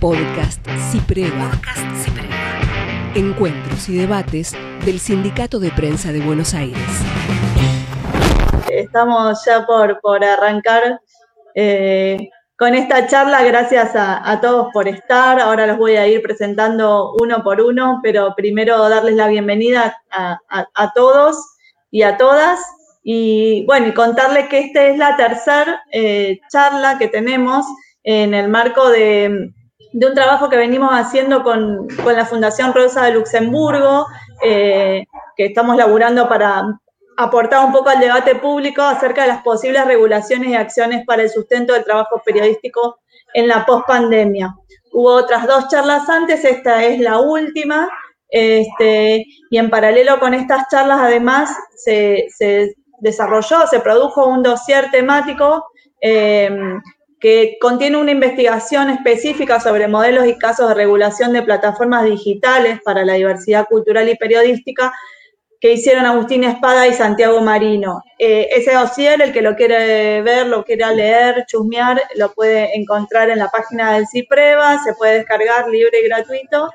Podcast Cipreva. Encuentros y debates del Sindicato de Prensa de Buenos Aires. Estamos ya por, por arrancar eh, con esta charla. Gracias a, todos por estar. Ahora los voy a ir presentando uno por uno, pero primero darles la bienvenida a, todos y a todas. Y bueno, y contarles que esta es la tercera eh, charla que tenemos en el marco de, un trabajo que venimos haciendo con, la Fundación Rosa de Luxemburgo, eh, que estamos laburando para aportar un poco al debate público acerca de las posibles regulaciones y acciones para el sustento del trabajo periodístico en la pospandemia. Hubo otras dos charlas antes, esta es la última, este, y en paralelo con estas charlas además se, desarrolló, se produjo un dossier temático eh, que contiene una investigación específica sobre modelos y casos de regulación de plataformas digitales para la diversidad cultural y periodística que hicieron Agustín Espada y Santiago Marino. Eh, ese dossier, el que lo quiere ver, lo quiera leer, chusmear, lo puede encontrar en la página del CIPREVA, se puede descargar libre y gratuito.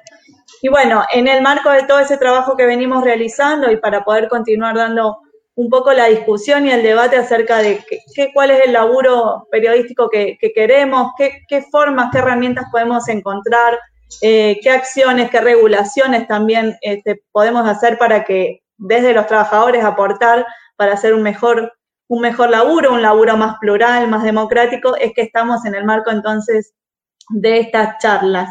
Y bueno, en el marco de todo ese trabajo que venimos realizando y para poder continuar dando un poco la discusión y el debate acerca de qué, cuál es el laburo periodístico que, queremos, qué, formas, qué herramientas podemos encontrar, eh, qué acciones, qué regulaciones también este, podemos hacer para que desde los trabajadores aportar para hacer un mejor, un mejor laburo, un laburo más plural, más democrático, es que estamos en el marco entonces de estas charlas.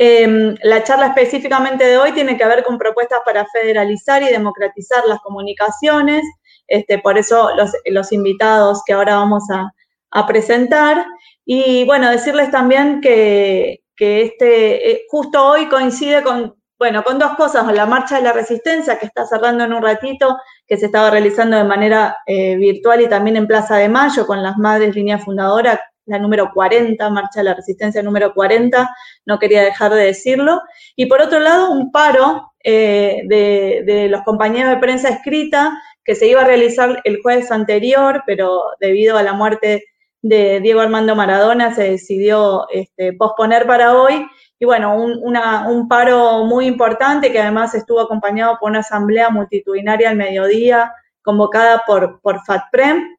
Em, la charla específicamente de hoy tiene que ver con propuestas para federalizar y democratizar las comunicaciones, este, por eso los, invitados que ahora vamos a, presentar. Y bueno, decirles también que, este, eh, justo hoy coincide con, bueno, con dos cosas, la marcha de la resistencia que está cerrando en un ratito, que se estaba realizando de manera eh, virtual y también en Plaza de Mayo con las madres línea fundadora la número 40, Marcha de la Resistencia número 40, no quería dejar de decirlo. Y por otro lado, un paro eh, de, los compañeros de prensa escrita que se iba a realizar el jueves anterior, pero debido a la muerte de Diego Armando Maradona se decidió este, posponer para hoy. Y bueno, un, un paro muy importante que además estuvo acompañado por una asamblea multitudinaria al mediodía convocada por, por FATPREM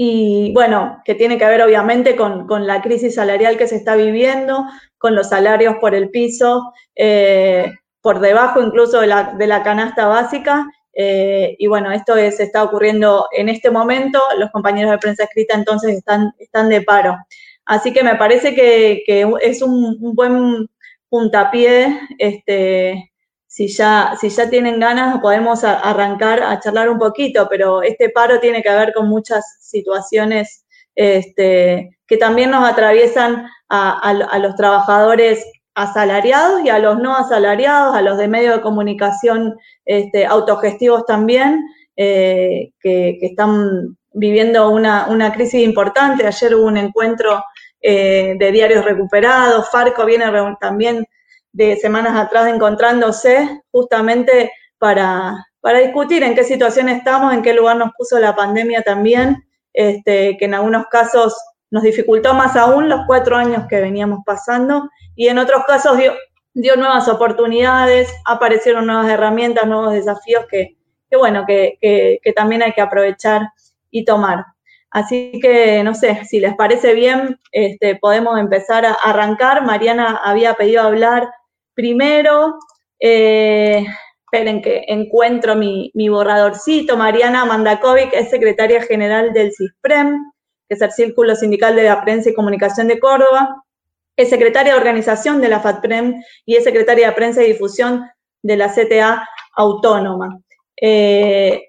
y bueno, que tiene que ver obviamente con, la crisis salarial que se está viviendo, con los salarios por el piso, eh, por debajo incluso de la, canasta básica. Eh, y bueno, esto se está ocurriendo en este momento. Los compañeros de prensa escrita entonces están, están de paro. Así que me parece que, es un, un, buen puntapié este, si ya, si ya tienen ganas, podemos arrancar a charlar un poquito, pero este paro tiene que ver con muchas situaciones este, que también nos atraviesan a, los trabajadores asalariados y a los no asalariados, a los de medios de comunicación este, autogestivos también, eh, que, están viviendo una, crisis importante. Ayer hubo un encuentro eh, de diarios recuperados, Farco viene también de semanas atrás encontrándose justamente para, para discutir en qué situación estamos, en qué lugar nos puso la pandemia también, este, que en algunos casos nos dificultó más aún los cuatro años que veníamos pasando y en otros casos dio, dio nuevas oportunidades, aparecieron nuevas herramientas, nuevos desafíos que, bueno, que, que, también hay que aprovechar y tomar. Así que, no sé, si les parece bien, este, podemos empezar a arrancar. Mariana había pedido hablar primero. Eh, esperen que encuentro mi, borradorcito. Mariana Mandakovic es secretaria general del CISPREM, que es el Círculo Sindical de la Prensa y Comunicación de Córdoba. Es secretaria de organización de la FATPREM y es secretaria de Prensa y Difusión de la CTA Autónoma. Eh,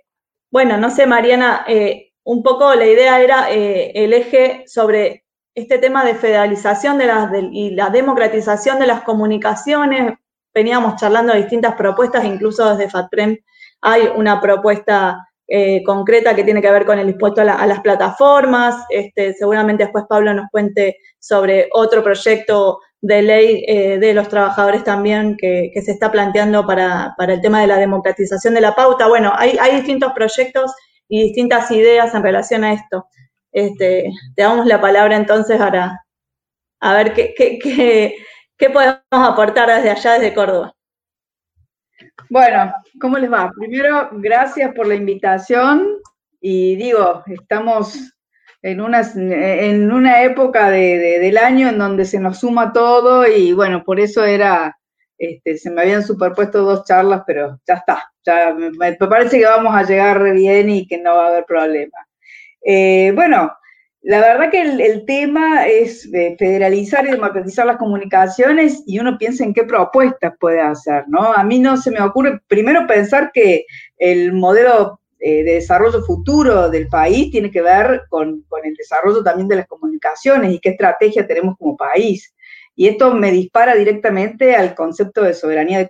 bueno, no sé, Mariana, eh, un poco la idea era eh, el eje sobre este tema de federalización de las, y la democratización de las comunicaciones. Veníamos charlando de distintas propuestas, incluso desde FATPREM hay una propuesta eh, concreta que tiene que ver con el impuesto a, las plataformas. Este, seguramente después Pablo nos cuente sobre otro proyecto de ley eh, de los trabajadores también que, se está planteando para, el tema de la democratización de la pauta. Bueno, hay, hay distintos proyectos y distintas ideas en relación a esto. Este, te damos la palabra entonces para a ver qué, ¿Qué podemos aportar desde allá, desde Córdoba? Bueno, ¿cómo les va? Primero, gracias por la invitación y digo, estamos en una, en una época del año en donde se nos suma todo y bueno, por eso era, este, se me habían superpuesto dos charlas, pero ya está, ya me, parece que vamos a llegar bien y que no va a haber problema. Eh, bueno, la verdad que el, tema es federalizar y democratizar las comunicaciones y uno piensa en qué propuestas puede hacer, ¿no? A mí no se me ocurre, primero pensar que el modelo eh, de desarrollo futuro del país tiene que ver con, el desarrollo también de las comunicaciones y qué estrategia tenemos como país. Y esto me dispara directamente al concepto de soberanía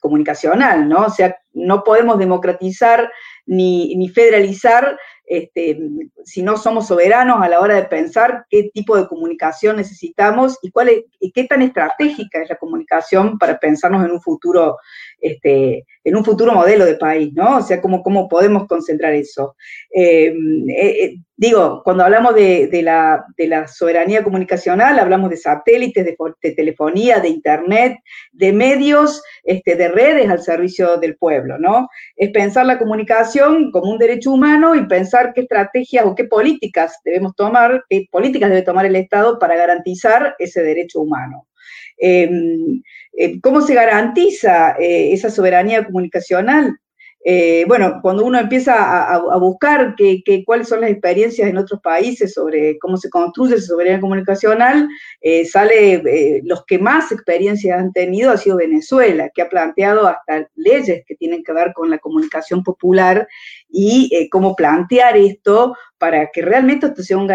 comunicacional, ¿no? O sea, no podemos democratizar ni, ni federalizar este, si no somos soberanos a la hora de pensar qué tipo de comunicación necesitamos y, cuál y qué tan estratégica es la comunicación para pensarnos en un futuro, este, en un futuro modelo de país, ¿no? O sea, cómo, podemos concentrar eso. Eh, eh, eh, digo, cuando hablamos de, la, soberanía comunicacional, hablamos de satélites, de, telefonía, de internet, de medios, este, de redes al servicio del pueblo, ¿no? Es pensar la comunicación como un derecho humano y pensar qué estrategias o qué políticas debemos tomar, qué políticas debe tomar el Estado para garantizar ese derecho humano. Em, em, ¿Cómo se garantiza eh, esa soberanía comunicacional? Eh, bueno, cuando uno empieza a, buscar cuáles son las experiencias en otros países sobre cómo se construye esa soberanía comunicacional, eh, sale, eh, los que más experiencias han tenido ha sido Venezuela, que ha planteado hasta leyes que tienen que ver con la comunicación popular y cómo plantear esto para que realmente esto sea, un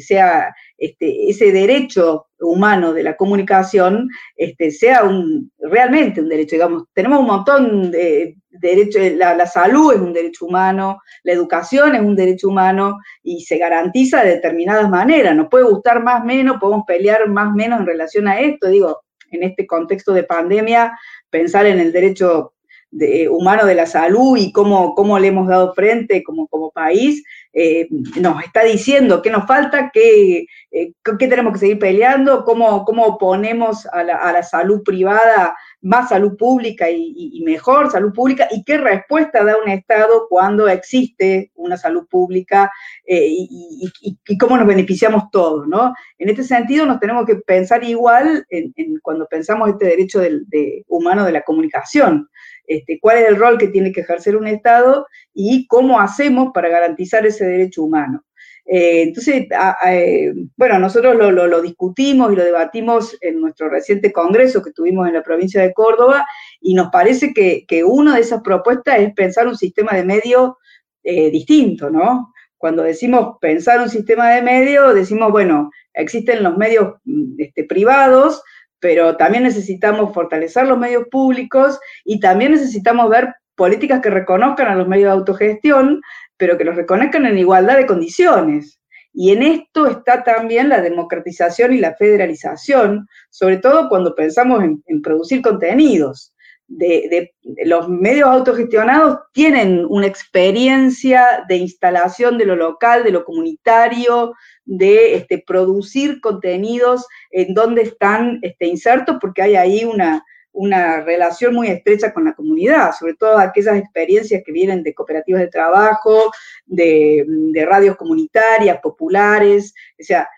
sea este, ese derecho humano de la comunicación este, sea un, realmente un derecho. Digamos, tenemos un montón de derechos, la, salud es un derecho humano, la educación es un derecho humano y se garantiza de determinadas maneras. Nos puede gustar más menos, podemos pelear más menos en relación a esto. Digo, en este contexto de pandemia, pensar en el derecho de, humano de la salud y cómo, cómo le hemos dado frente como, como país, eh, nos está diciendo qué nos falta, qué, eh, tenemos que seguir peleando, cómo, cómo ponemos a la, salud privada más salud pública y, mejor salud pública y qué respuesta da un Estado cuando existe una salud pública eh, y, cómo nos beneficiamos todos, ¿no? En este sentido nos tenemos que pensar igual en, cuando pensamos este derecho de, humano de la comunicación. Este, cuál es el rol que tiene que ejercer un Estado y cómo hacemos para garantizar ese derecho humano. Eh, entonces, eh, bueno, nosotros lo, discutimos y lo debatimos en nuestro reciente congreso que tuvimos en la provincia de Córdoba y nos parece que, una de esas propuestas es pensar un sistema de medio eh, distinto, ¿no? Cuando decimos pensar un sistema de medio, decimos, bueno, existen los medios mm, este, privados, pero también necesitamos fortalecer los medios públicos y también necesitamos ver políticas que reconozcan a los medios de autogestión, pero que los reconozcan en igualdad de condiciones. Y en esto está también la democratización y la federalización, sobre todo cuando pensamos en, producir contenidos. De, los medios autogestionados tienen una experiencia de instalación de lo local, de lo comunitario, de este, producir contenidos en donde están este, insertos, porque hay ahí una, una relación muy estrecha con la comunidad, sobre todo aquellas experiencias que vienen de cooperativas de trabajo, de, radios comunitarias, populares, o sea,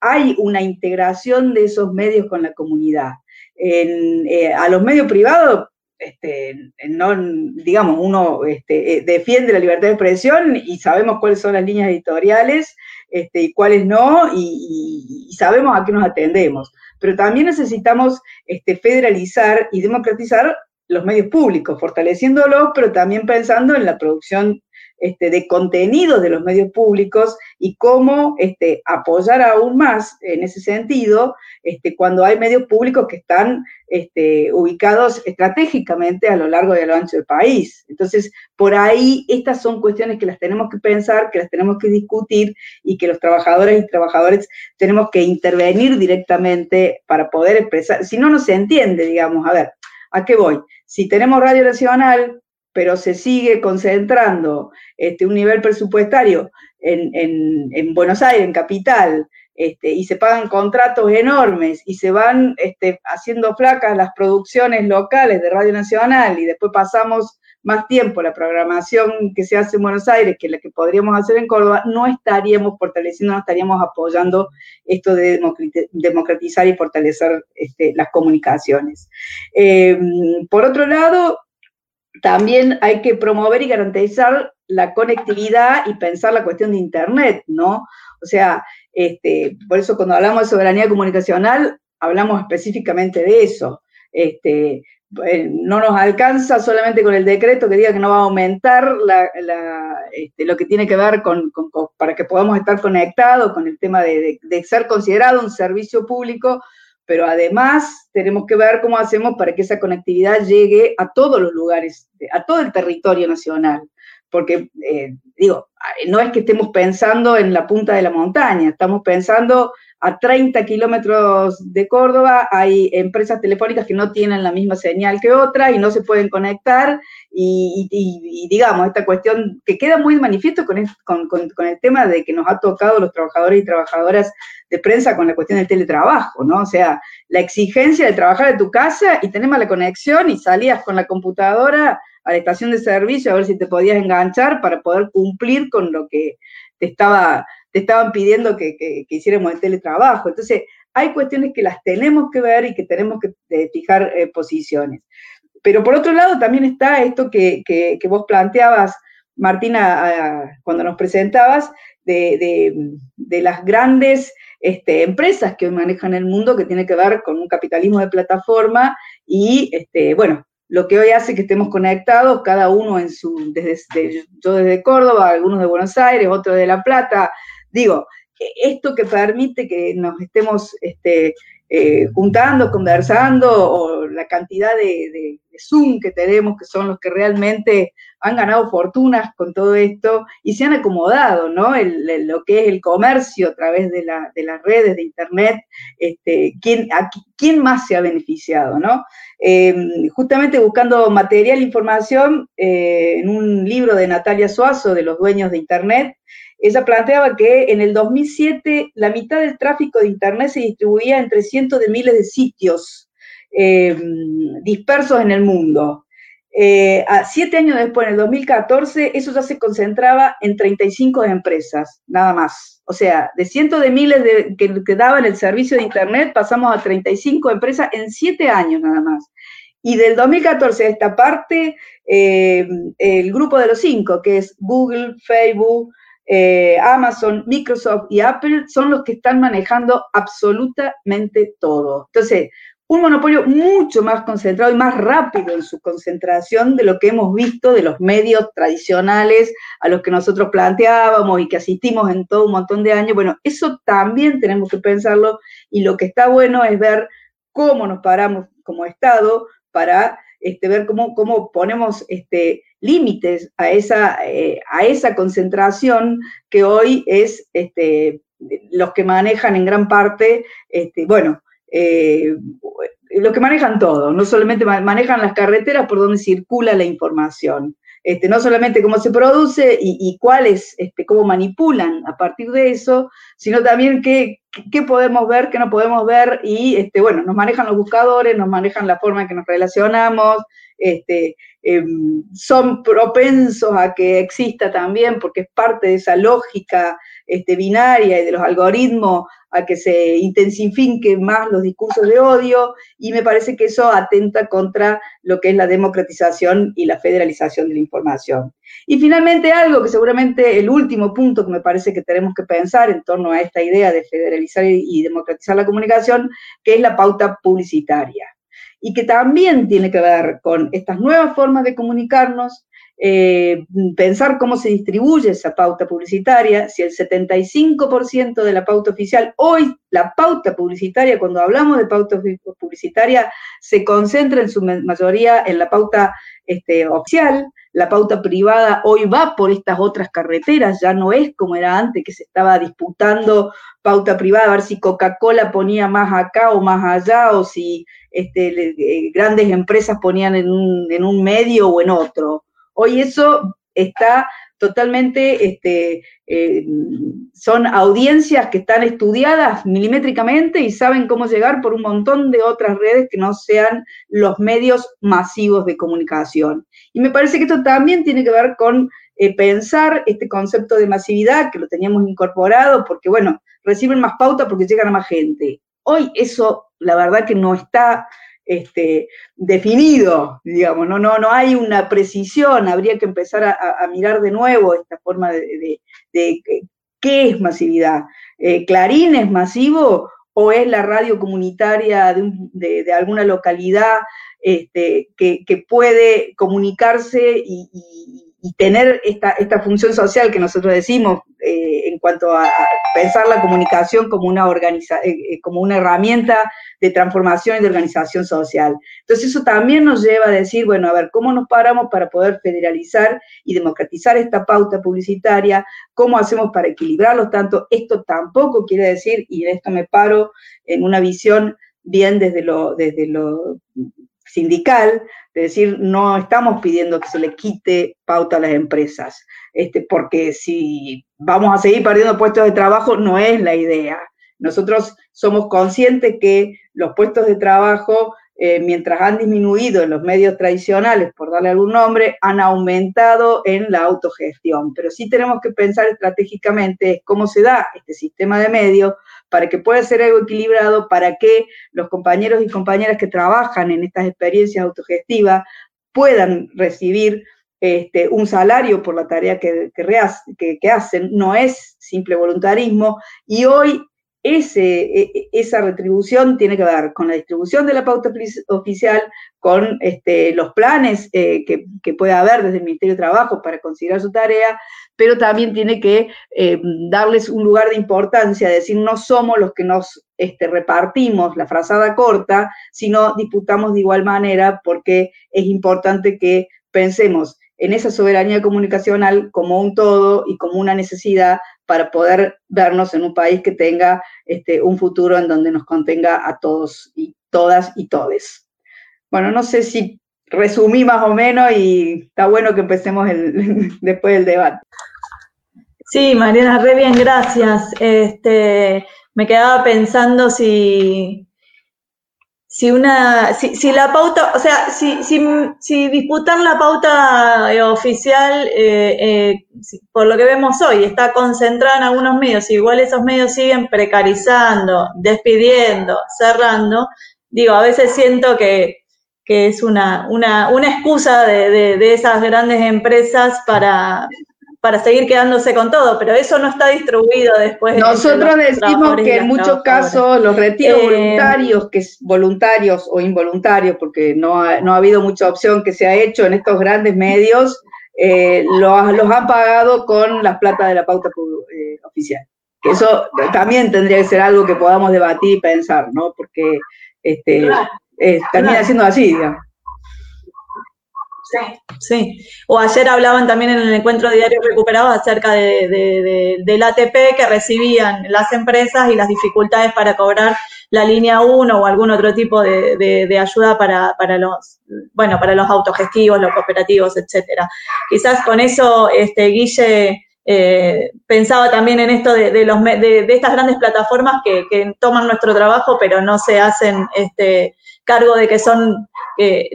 hay una integración de esos medios con la comunidad. Eh, a los medios privados, este, no, digamos, uno este, eh, defiende la libertad de expresión y sabemos cuáles son las líneas editoriales este, y cuáles no, y sabemos a qué nos atendemos. Pero también necesitamos este, federalizar y democratizar los medios públicos, fortaleciéndolos, pero también pensando en la producción este, de contenidos de los medios públicos y cómo este, apoyar aún más en ese sentido este, cuando hay medios públicos que están este, ubicados estratégicamente a lo largo y a lo ancho del país. Entonces, por ahí estas son cuestiones que las tenemos que pensar, que las tenemos que discutir y que los trabajadores y trabajadores tenemos que intervenir directamente para poder expresar. Si no, no se entiende, digamos, a ver, ¿a qué voy? Si tenemos Radio Nacional, pero se sigue concentrando este, un nivel presupuestario en, Buenos Aires, en capital, este, y se pagan contratos enormes y se van este, haciendo flacas las producciones locales de Radio Nacional y después pasamos más tiempo la programación que se hace en Buenos Aires que la que podríamos hacer en Córdoba, no estaríamos fortaleciendo, no estaríamos apoyando esto de democratizar y fortalecer este, las comunicaciones. Em, por otro lado, también hay que promover y garantizar la conectividad y pensar la cuestión de Internet, ¿no? O sea, este, por eso cuando hablamos de soberanía comunicacional, hablamos específicamente de eso. Este, eh, no nos alcanza solamente con el decreto que diga que no va a aumentar este, lo que tiene que ver con, para que podamos estar conectados con el tema de, ser considerado un servicio público, pero además tenemos que ver cómo hacemos para que esa conectividad llegue a todos los lugares, a todo el territorio nacional. Porque, eh, digo, no es que estemos pensando en la punta de la montaña, estamos pensando a 30 kilómetros de Córdoba hay empresas telefónicas que no tienen la misma señal que otras y no se pueden conectar. Y, digamos, esta cuestión que queda muy manifiesto con el, con, el tema de que nos ha tocado los trabajadores y trabajadoras de prensa con la cuestión del teletrabajo, ¿no? O sea, la exigencia de trabajar de tu casa y tener la conexión y salías con la computadora a la estación de servicio a ver si te podías enganchar para poder cumplir con lo que te estaba te estaban pidiendo que, hiciéramos el teletrabajo. Entonces, hay cuestiones que las tenemos que ver y que tenemos que fijar eh, posiciones. Pero por otro lado, también está esto que, vos planteabas, Martina, cuando nos presentabas, de, las grandes este, empresas que hoy manejan el mundo, que tiene que ver con un capitalismo de plataforma y, este, bueno, lo que hoy hace que estemos conectados, cada uno en su, desde, yo desde Córdoba, algunos de Buenos Aires, otros de La Plata, Digo, esto que permite que nos estemos este, eh, juntando, conversando, o la cantidad de, Zoom que tenemos, que son los que realmente han ganado fortunas con todo esto y se han acomodado, ¿no? lo que es el comercio a través de, las redes de Internet, este, ¿quién, ¿quién más se ha beneficiado, ¿no? Em, justamente buscando material, información, eh, en un libro de Natalia Suazo, de los dueños de Internet, ella planteaba que en el 2007 la mitad del tráfico de Internet se distribuía entre cientos de miles de sitios eh, dispersos en el mundo. Eh, a siete años después, en el 2014, eso ya se concentraba en 35 empresas, nada más. O sea, de cientos de miles de, que, daban el servicio de Internet, pasamos a 35 empresas en siete años nada más. Y del 2014 a esta parte, eh, el grupo de los cinco, que es Google, Facebook, eh, Amazon, Microsoft y Apple son los que están manejando absolutamente todo. Entonces, un monopolio mucho más concentrado y más rápido en su concentración de lo que hemos visto de los medios tradicionales a los que nosotros planteábamos y que asistimos en todo un montón de años. Bueno, eso también tenemos que pensarlo y lo que está bueno es ver cómo nos paramos como Estado para este, ver cómo, cómo ponemos este, límites a esa, eh, a esa concentración que hoy es este, los que manejan en gran parte, este, bueno, eh, los que manejan todo, no solamente manejan las carreteras por donde circula la información. Este, no solamente cómo se produce y, cuáles, cómo manipulan a partir de eso, sino también qué, qué podemos ver, qué no podemos ver, y bueno, nos manejan los buscadores, nos manejan la forma en que nos relacionamos, este, em, son propensos a que exista también, porque es parte de esa lógica este, binaria y de los algoritmos, a que se intensifiquen más los discursos de odio, y me parece que eso atenta contra lo que es la democratización y la federalización de la información. Y finalmente algo que seguramente el último punto que me parece que tenemos que pensar en torno a esta idea de federalizar y democratizar la comunicación, que es la pauta publicitaria y que también tiene que ver con estas nuevas formas de comunicarnos, eh, pensar cómo se distribuye esa pauta publicitaria, si el 75% de la pauta oficial, hoy la pauta publicitaria, cuando hablamos de pauta publicitaria, se concentra en su mayoría en la pauta este, oficial, la pauta privada hoy va por estas otras carreteras, ya no es como era antes, que se estaba disputando pauta privada, a ver si Coca-Cola ponía más acá o más allá, o si este, eh, grandes empresas ponían en un, en un medio o en otro. Hoy eso está totalmente, este, eh, son audiencias que están estudiadas milimétricamente y saben cómo llegar por un montón de otras redes que no sean los medios masivos de comunicación. Y me parece que esto también tiene que ver con eh, pensar este concepto de masividad, que lo teníamos incorporado, porque bueno, reciben más pauta porque llegan a más gente. Hoy eso, la verdad que no está este, definido, digamos, no, no, no hay una precisión, habría que empezar a, mirar de nuevo esta forma de, qué es masividad. Eh, ¿Clarín es masivo o es la radio comunitaria de, alguna localidad este, que, puede comunicarse y tener esta, esta función social que nosotros decimos eh, en cuanto a, pensar la comunicación como una, eh, eh, como una herramienta de transformación y de organización social. Entonces eso también nos lleva a decir, bueno, a ver, ¿cómo nos paramos para poder federalizar y democratizar esta pauta publicitaria? ¿Cómo hacemos para equilibrarlos tanto? Esto tampoco quiere decir, y en esto me paro en una visión bien desde lo, desde lo sindical, de decir, no estamos pidiendo que se le quite pauta a las empresas, este, porque si vamos a seguir perdiendo puestos de trabajo, no es la idea. Nosotros somos conscientes que los puestos de trabajo, eh, mientras han disminuido en los medios tradicionales, por darle algún nombre, han aumentado en la autogestión. Pero sí tenemos que pensar estratégicamente cómo se da este sistema de medios para que pueda ser algo equilibrado, para que los compañeros y compañeras que trabajan en estas experiencias autogestivas puedan recibir este, un salario por la tarea que, que, hacen, no es simple voluntarismo, y hoy e, e, esa retribución tiene que ver con la distribución de la pauta oficial, con este, los planes eh, que, que pueda haber desde el Ministerio de Trabajo para considerar su tarea, pero también tiene que eh, darles un lugar de importancia, decir, no somos los que nos este, repartimos la frazada corta, sino disputamos de igual manera porque es importante que pensemos en esa soberanía comunicacional como un todo y como una necesidad para poder vernos en un país que tenga este, un futuro en donde nos contenga a todos y todas y todes. Bueno, no sé si resumí más o menos y está bueno que empecemos después del debate. Sí, Mariana, re bien, gracias. Este, me quedaba pensando si, si una, si, la pauta, o sea, si, si, si disputar la pauta eh, oficial, eh, eh, por lo que vemos hoy, está concentrada en algunos medios, igual esos medios siguen precarizando, despidiendo, cerrando, digo, a veces siento que, es una, una, una excusa de, de esas grandes empresas para, para seguir quedándose con todo, pero eso no está distribuido después. Nosotros decimos que en muchos casos los retiros eh, voluntarios, que es voluntarios o involuntarios, porque no ha, no ha habido mucha opción que se ha hecho en estos grandes medios, eh, los, los, han pagado con las plata de la pauta eh, oficial. Que eso también tendría que ser algo que podamos debatir y pensar, ¿no? Porque este, termina siendo así, digamos. Sí. O ayer hablaban también en el encuentro diario recuperado acerca de, del ATP que recibían las empresas y las dificultades para cobrar la línea 1 o algún otro tipo de, ayuda para, los, bueno, para los autogestivos, los cooperativos, etcétera. Quizás con eso, este, Guille, eh, pensaba también en esto de, los, de, estas grandes plataformas que, que, toman nuestro trabajo, pero no se hacen este, cargo de que son,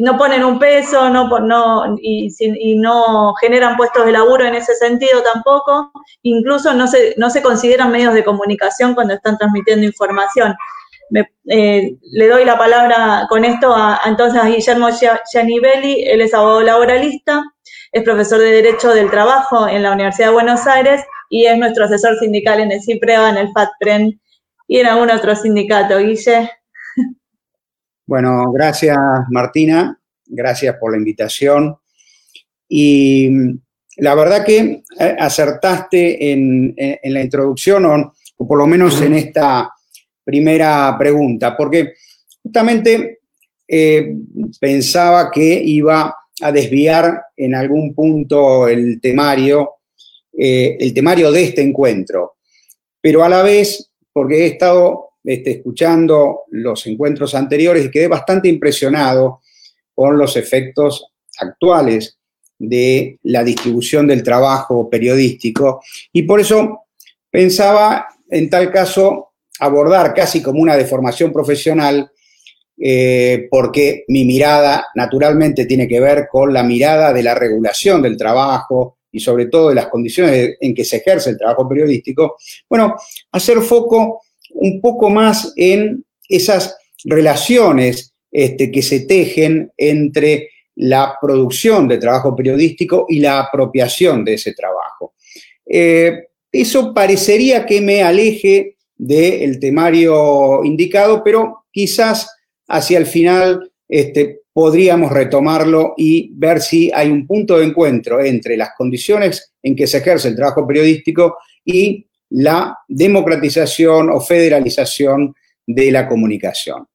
no ponen un peso no, no, y, y, no generan puestos de laburo en ese sentido tampoco, incluso no se, no se consideran medios de comunicación cuando están transmitiendo información. Eh, le doy la palabra con esto a, entonces a Guillermo Gianibelli, él es abogado laboralista, es profesor de Derecho del Trabajo en la Universidad de Buenos Aires y es nuestro asesor sindical en el CIPREVA, en el FATPREN y en algún otro sindicato. Guille. Bueno, gracias Martina, gracias por la invitación. Y la verdad que eh, acertaste en, la introducción, o, por lo menos en esta primera pregunta, porque justamente eh, pensaba que iba a desviar en algún punto el temario, eh, el temario de este encuentro, pero a la vez, porque he estado este, escuchando los encuentros anteriores y quedé bastante impresionado con los efectos actuales de la distribución del trabajo periodístico. Y por eso pensaba en tal caso abordar casi como una deformación profesional eh, porque mi mirada naturalmente tiene que ver con la mirada de la regulación del trabajo y sobre todo de las condiciones en que se ejerce el trabajo periodístico, bueno, hacer foco un poco más en esas relaciones este, que se tejen entre la producción de trabajo periodístico y la apropiación de ese trabajo. Eh, eso parecería que me aleje del temario indicado, pero quizás hacia el final este, podríamos retomarlo y ver si hay un punto de encuentro entre las condiciones en que se ejerce el trabajo periodístico y la democratización o federalización de la comunicación.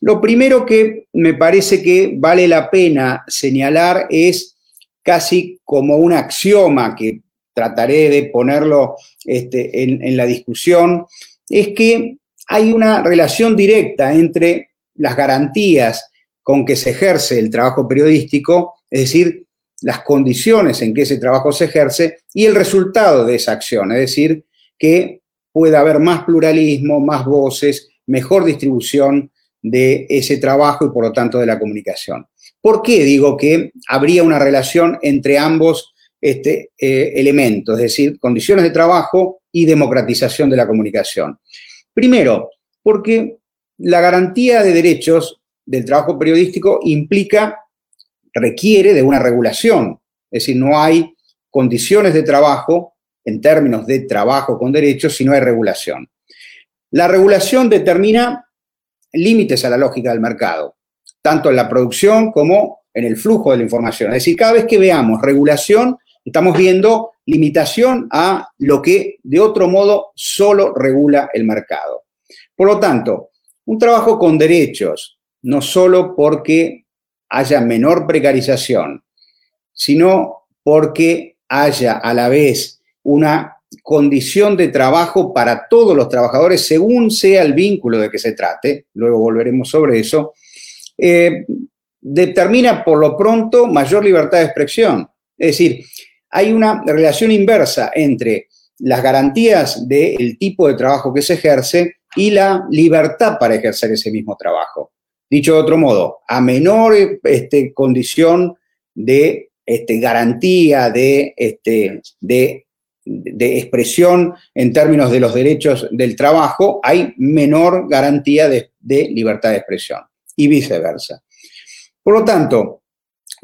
Lo primero que me parece que vale la pena señalar es casi como un axioma que trataré de ponerlo este, en la discusión, es que hay una relación directa entre las garantías con que se ejerce el trabajo periodístico, es decir, las condiciones en que ese trabajo se ejerce y el resultado de esa acción, es decir, que pueda haber más pluralismo, más voces, mejor distribución de ese trabajo y por lo tanto de la comunicación. ¿Por qué digo que habría una relación entre ambos este, eh, elementos, es decir, condiciones de trabajo y democratización de la comunicación? Primero, porque la garantía de derechos del trabajo periodístico implica, requiere de una regulación, es decir, no hay condiciones de trabajo en términos de trabajo con derechos si no hay regulación. La regulación determina límites a la lógica del mercado, tanto en la producción como en el flujo de la información. Es decir, cada vez que veamos regulación, estamos viendo limitación a lo que de otro modo solo regula el mercado. Por lo tanto, un trabajo con derechos, no solo porque haya menor precarización, sino porque haya a la vez una condición de trabajo para todos los trabajadores, según sea el vínculo de que se trate, luego volveremos sobre eso, eh, determina por lo pronto mayor libertad de expresión. Es decir, hay una relación inversa entre las garantías del tipo de trabajo que se ejerce y la libertad para ejercer ese mismo trabajo. Dicho de otro modo, a menor este, condición de este, garantía, de, este, de, expresión en términos de los derechos del trabajo, hay menor garantía de, de libertad de expresión y viceversa. Por lo tanto,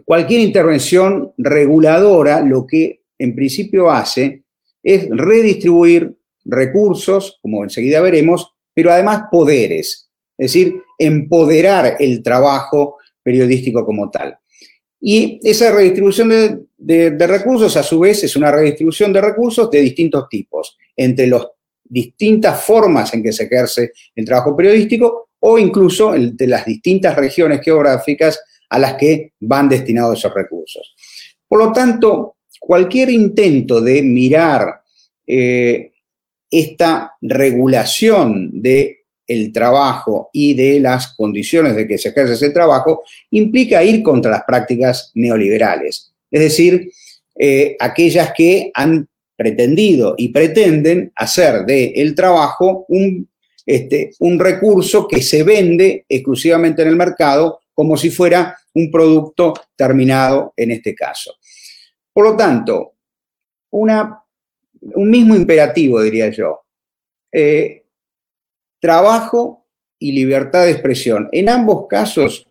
cualquier intervención reguladora lo que en principio hace es redistribuir recursos, como enseguida veremos, pero además poderes, es decir, empoderar el trabajo periodístico como tal. Y esa redistribución de, recursos, a su vez, es una redistribución de recursos de distintos tipos, entre las distintas formas en que se ejerce el trabajo periodístico o incluso de las distintas regiones geográficas a las que van destinados esos recursos. Por lo tanto, cualquier intento de mirar eh, esta regulación del el trabajo y de las condiciones de que se ejerce ese trabajo implica ir contra las prácticas neoliberales, es decir, eh, aquellas que han pretendido y pretenden hacer del el trabajo un, este, un recurso que se vende exclusivamente en el mercado como si fuera un producto terminado en este caso. Por lo tanto, una un mismo imperativo, diría yo. Eh, trabajo y libertad de expresión. En ambos casos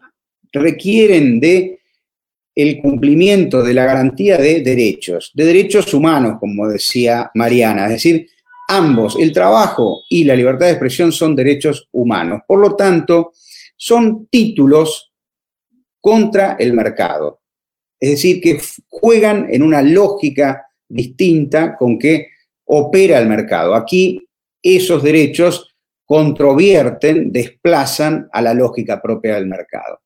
requieren de el cumplimiento de la garantía de derechos, de derechos humanos, como decía Mariana. Es decir, ambos, el trabajo y la libertad de expresión son derechos humanos. Por lo tanto, son títulos contra el mercado. Es decir, que juegan en una lógica distinta con que opera el mercado. Aquí esos derechos controvierten, desplazan a la lógica propia del mercado.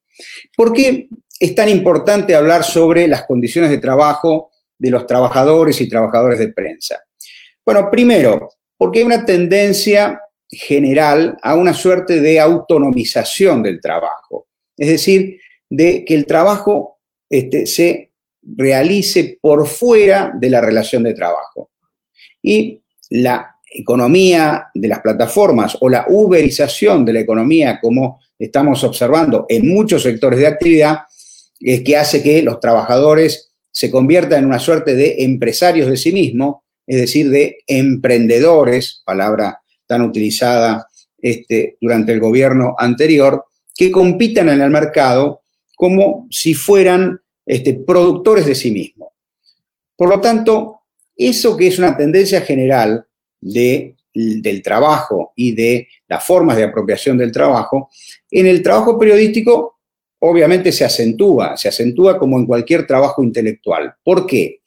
¿Por qué es tan importante hablar sobre las condiciones de trabajo de los trabajadores y trabajadores de prensa? Bueno, primero, porque hay una tendencia general a una suerte de autonomización del trabajo, es decir, de que el trabajo este, se realice por fuera de la relación de trabajo. Y la economía de las plataformas o la uberización de la economía, como estamos observando en muchos sectores de actividad, es que hace que los trabajadores se conviertan en una suerte de empresarios de sí mismos, es decir, de emprendedores, palabra tan utilizada este, durante el gobierno anterior, que compitan en el mercado como si fueran este, productores de sí mismos. Por lo tanto, eso que es una tendencia general de, del trabajo y de las formas de apropiación del trabajo, en el trabajo periodístico obviamente se acentúa, se acentúa como en cualquier trabajo intelectual. ¿Por qué?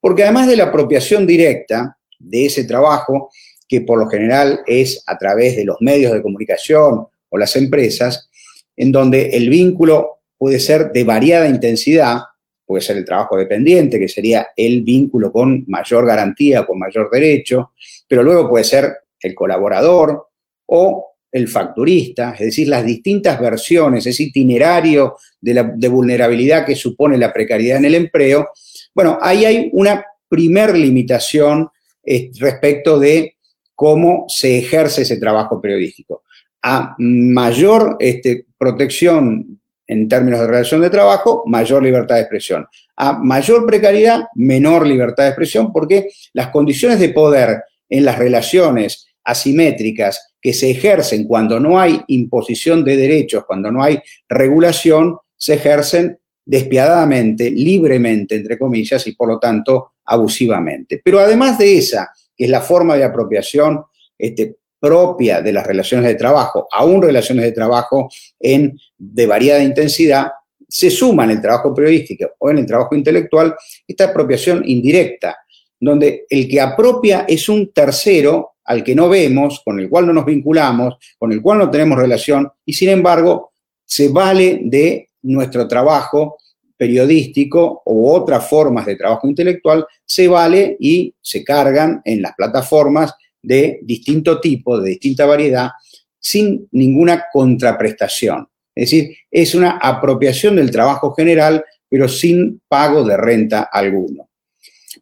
Porque además de la apropiación directa de ese trabajo, que por lo general es a través de los medios de comunicación o las empresas, en donde el vínculo puede ser de variada intensidad, puede ser el trabajo dependiente, que sería el vínculo con mayor garantía, con mayor derecho, pero luego puede ser el colaborador o el facturista, es decir, las distintas versiones, ese itinerario de, vulnerabilidad que supone la precariedad en el empleo. Bueno, ahí hay una primer limitación eh, respecto de cómo se ejerce ese trabajo periodístico. A mayor este, protección en términos de relación de trabajo, mayor libertad de expresión. A mayor precariedad, menor libertad de expresión, porque las condiciones de poder en las relaciones asimétricas que se ejercen cuando no hay imposición de derechos, cuando no hay regulación, se ejercen despiadadamente, libremente, entre comillas, y por lo tanto abusivamente. Pero además de esa, que es la forma de apropiación este, propia de las relaciones de trabajo, aún relaciones de trabajo de variada intensidad, se suma en el trabajo periodístico o en el trabajo intelectual esta apropiación indirecta, donde el que apropia es un tercero al que no vemos, con el cual no nos vinculamos, con el cual no tenemos relación, y sin embargo se vale de nuestro trabajo periodístico u otras formas de trabajo intelectual, se vale y se cargan en las plataformas de distinto tipo, de distinta variedad, sin ninguna contraprestación. Es decir, es una apropiación del trabajo general, pero sin pago de renta alguno.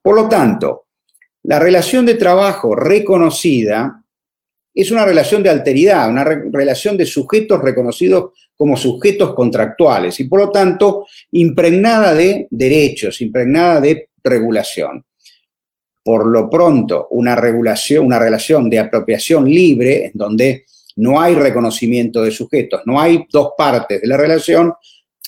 Por lo tanto, la relación de trabajo reconocida es una relación de alteridad, una relación de sujetos reconocidos como sujetos contractuales y por lo tanto impregnada de derechos, impregnada de regulación. Por lo pronto, una regulación, una relación de apropiación libre, en donde no hay reconocimiento de sujetos, no hay dos partes de la relación,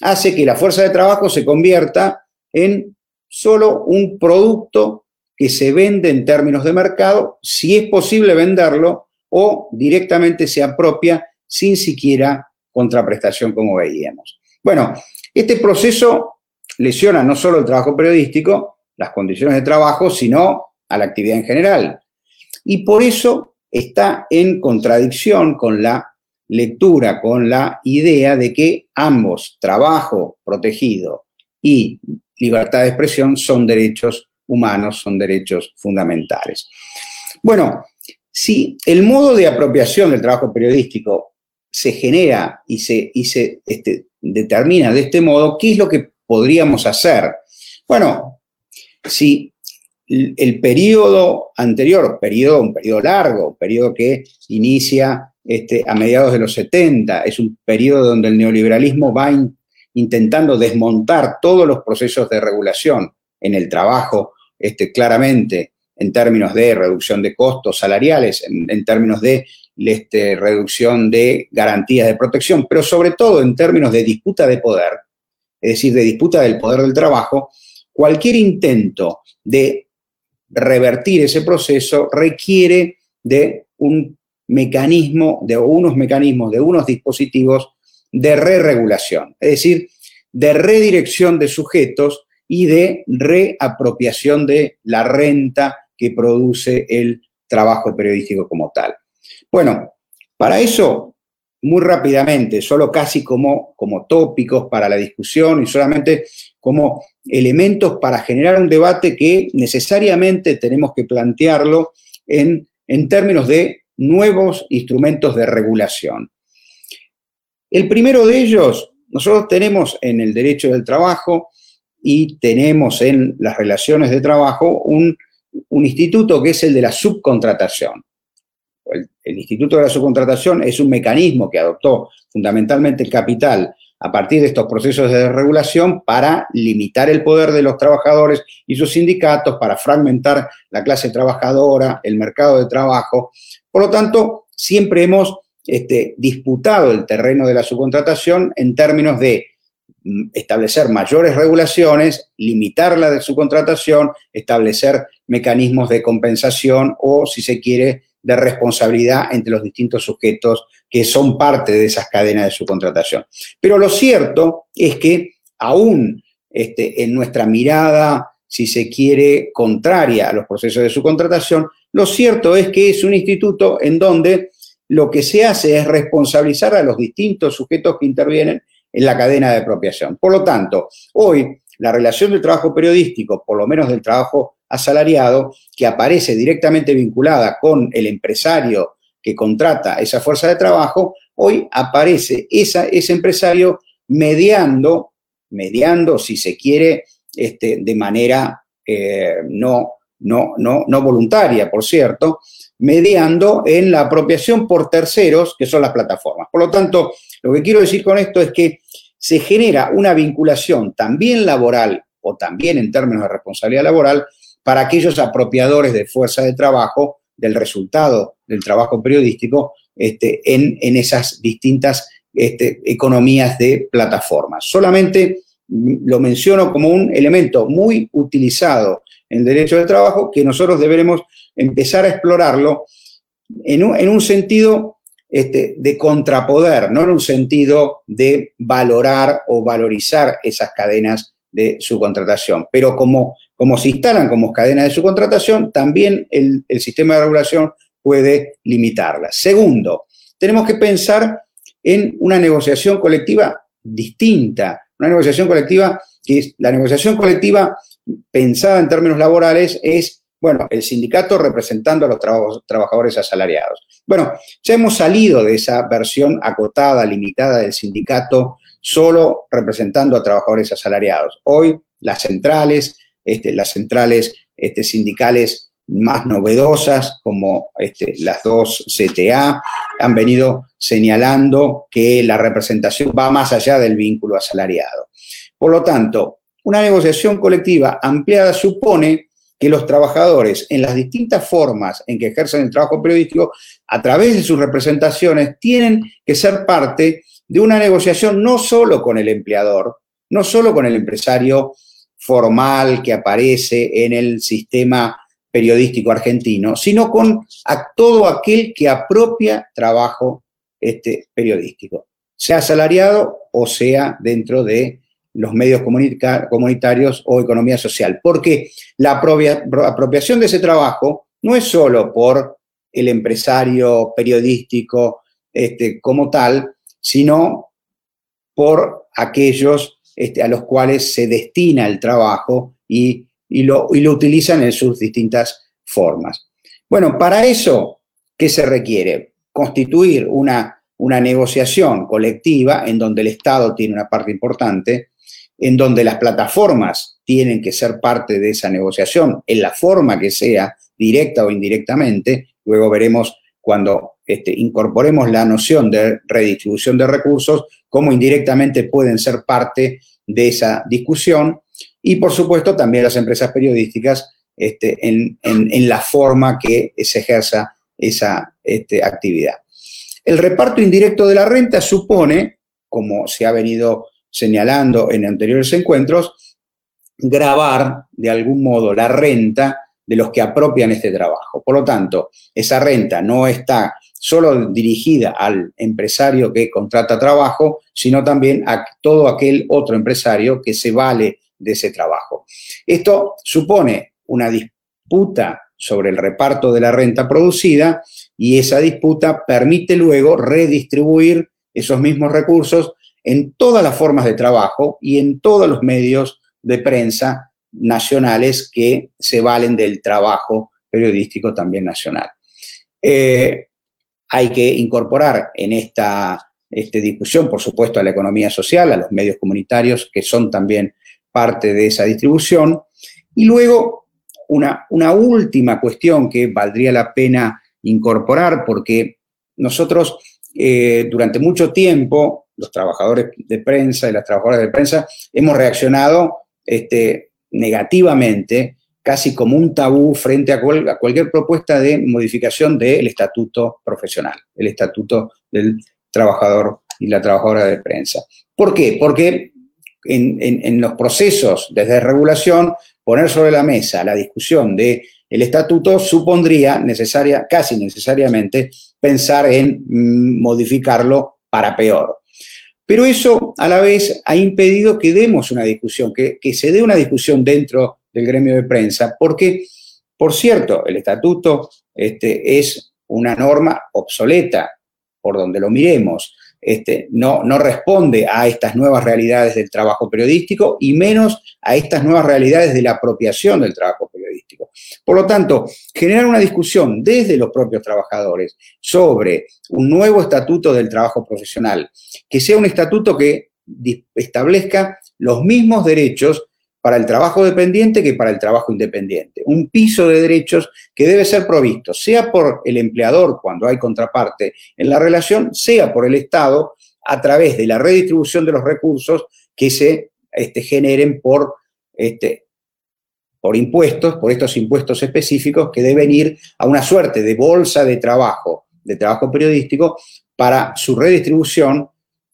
hace que la fuerza de trabajo se convierta en solo un producto que se vende en términos de mercado, si es posible venderlo, o directamente se apropia sin siquiera contraprestación, como veíamos. Bueno, este proceso lesiona no solo el trabajo periodístico, las condiciones de trabajo, sino a la actividad en general. Y por eso está en contradicción con la lectura, con la idea de que ambos, trabajo protegido y libertad de expresión, son derechos humanos son derechos fundamentales. Bueno, si el modo de apropiación del trabajo periodístico se genera y se, este, determina de este modo, ¿qué es lo que podríamos hacer? Bueno, si el periodo anterior, un periodo largo, un periodo que inicia este, a mediados de los 70, es un periodo donde el neoliberalismo va intentando desmontar todos los procesos de regulación en el trabajo este, claramente en términos de reducción de costos salariales, en, términos de este, reducción de garantías de protección, pero sobre todo en términos de disputa de poder, es decir, de disputa del poder del trabajo, cualquier intento de revertir ese proceso requiere de un mecanismo, de unos mecanismos, de unos dispositivos de re-regulación, es decir, de redirección de sujetos y de reapropiación de la renta que produce el trabajo periodístico como tal. Bueno, para eso, muy rápidamente, solo casi como, como tópicos para la discusión y solamente como elementos para generar un debate que necesariamente tenemos que plantearlo en, en términos de nuevos instrumentos de regulación. El primero de ellos, nosotros tenemos en el derecho del trabajo y tenemos en las relaciones de trabajo un, instituto que es el de la subcontratación. El, el, Instituto de la Subcontratación es un mecanismo que adoptó fundamentalmente el capital a partir de estos procesos de regulación para limitar el poder de los trabajadores y sus sindicatos, para fragmentar la clase trabajadora, el mercado de trabajo. Por lo tanto, siempre hemos este, disputado el terreno de la subcontratación en términos de mm, establecer mayores regulaciones, limitar la de subcontratación, establecer mecanismos de compensación o, si se quiere, de responsabilidad entre los distintos sujetos que son parte de esas cadenas de subcontratación. Pero lo cierto es que aún este, en nuestra mirada, si se quiere, contraria a los procesos de subcontratación, lo cierto es que es un instituto en donde lo que se hace es responsabilizar a los distintos sujetos que intervienen en la cadena de apropiación. Por lo tanto, hoy la relación del trabajo periodístico, por lo menos del trabajo asalariado, que aparece directamente vinculada con el empresario que contrata esa fuerza de trabajo, hoy aparece ese empresario mediando, mediando, si se quiere, este, de manera eh, no, no, no, no voluntaria, por cierto, mediando en la apropiación por terceros, que son las plataformas. Por lo tanto, lo que quiero decir con esto es que se genera una vinculación también laboral o también en términos de responsabilidad laboral para aquellos apropiadores de fuerza de trabajo del resultado del trabajo periodístico este, en, esas distintas este, economías de plataformas. Solamente lo menciono como un elemento muy utilizado en el derecho de trabajo que nosotros deberemos empezar a explorarlo en un, sentido este, de contrapoder, no en un sentido de valorar o valorizar esas cadenas de subcontratación. Pero como, como se instalan como cadenas de subcontratación, también el, el sistema de regulación puede limitarlas. Segundo, tenemos que pensar en una negociación colectiva distinta, una negociación colectiva que es la negociación colectiva pensada en términos laborales es bueno, el sindicato representando a los trabajadores asalariados. Bueno, ya hemos salido de esa versión acotada, limitada del sindicato, solo representando a trabajadores asalariados. Hoy las centrales, este, las centrales este, sindicales más novedosas, como este, las dos CTA, han venido señalando que la representación va más allá del vínculo asalariado. Por lo tanto, una negociación colectiva ampliada supone que los trabajadores, en las distintas formas en que ejercen el trabajo periodístico, a través de sus representaciones, tienen que ser parte de una negociación no solo con el empleador, no solo con el empresario formal que aparece en el sistema periodístico argentino, sino con todo aquel que apropia trabajo este, periodístico, sea asalariado o sea dentro de los medios comunitarios o economía social, porque la apropiación de ese trabajo no es solo por el empresario periodístico este, como tal, sino por aquellos este, a los cuales se destina el trabajo y, lo, utilizan en sus distintas formas. Bueno, para eso, ¿qué se requiere? Constituir una negociación colectiva en donde el Estado tiene una parte importante, en donde las plataformas tienen que ser parte de esa negociación, en la forma que sea, directa o indirectamente. Luego veremos cuando este, incorporemos la noción de redistribución de recursos, cómo indirectamente pueden ser parte de esa discusión. Y por supuesto también las empresas periodísticas este, en, la forma que se ejerza esa este, actividad. El reparto indirecto de la renta supone, como se ha venido señalando en anteriores encuentros, grabar de algún modo la renta de los que apropian este trabajo. Por lo tanto, esa renta no está solo dirigida al empresario que contrata trabajo, sino también a todo aquel otro empresario que se vale de ese trabajo. Esto supone una disputa sobre el reparto de la renta producida y esa disputa permite luego redistribuir esos mismos recursos en todas las formas de trabajo y en todos los medios de prensa nacionales que se valen del trabajo periodístico también nacional. Eh, hay que incorporar en esta, esta, discusión, por supuesto, a la economía social, a los medios comunitarios, que son también parte de esa distribución. Y luego, una, una última cuestión que valdría la pena incorporar, porque nosotros eh, durante mucho tiempo, los trabajadores de prensa y las trabajadoras de prensa, hemos reaccionado este, negativamente, casi como un tabú frente a, cualquier propuesta de modificación del estatuto profesional, el estatuto del trabajador y la trabajadora de prensa. ¿Por qué? Porque en, los procesos desde regulación, poner sobre la mesa la discusión el estatuto supondría necesaria, casi necesariamente pensar en mm, modificarlo para peor. Pero eso a la vez ha impedido que demos una discusión, que, se dé una discusión dentro del gremio de prensa, porque, por cierto, el estatuto este, es una norma obsoleta, por donde lo miremos. Este, no, no responde a estas nuevas realidades del trabajo periodístico y menos a estas nuevas realidades de la apropiación del trabajo Por lo tanto, generar una discusión desde los propios trabajadores sobre un nuevo estatuto del trabajo profesional, que sea un estatuto que establezca los mismos derechos para el trabajo dependiente que para el trabajo independiente. Un piso de derechos que debe ser provisto, sea por el empleador cuando hay contraparte en la relación, sea por el Estado a través de la redistribución de los recursos que se este, generen por, este, por impuestos, por estos impuestos específicos que deben ir a una suerte de bolsa de trabajo, de trabajo periodístico, para su redistribución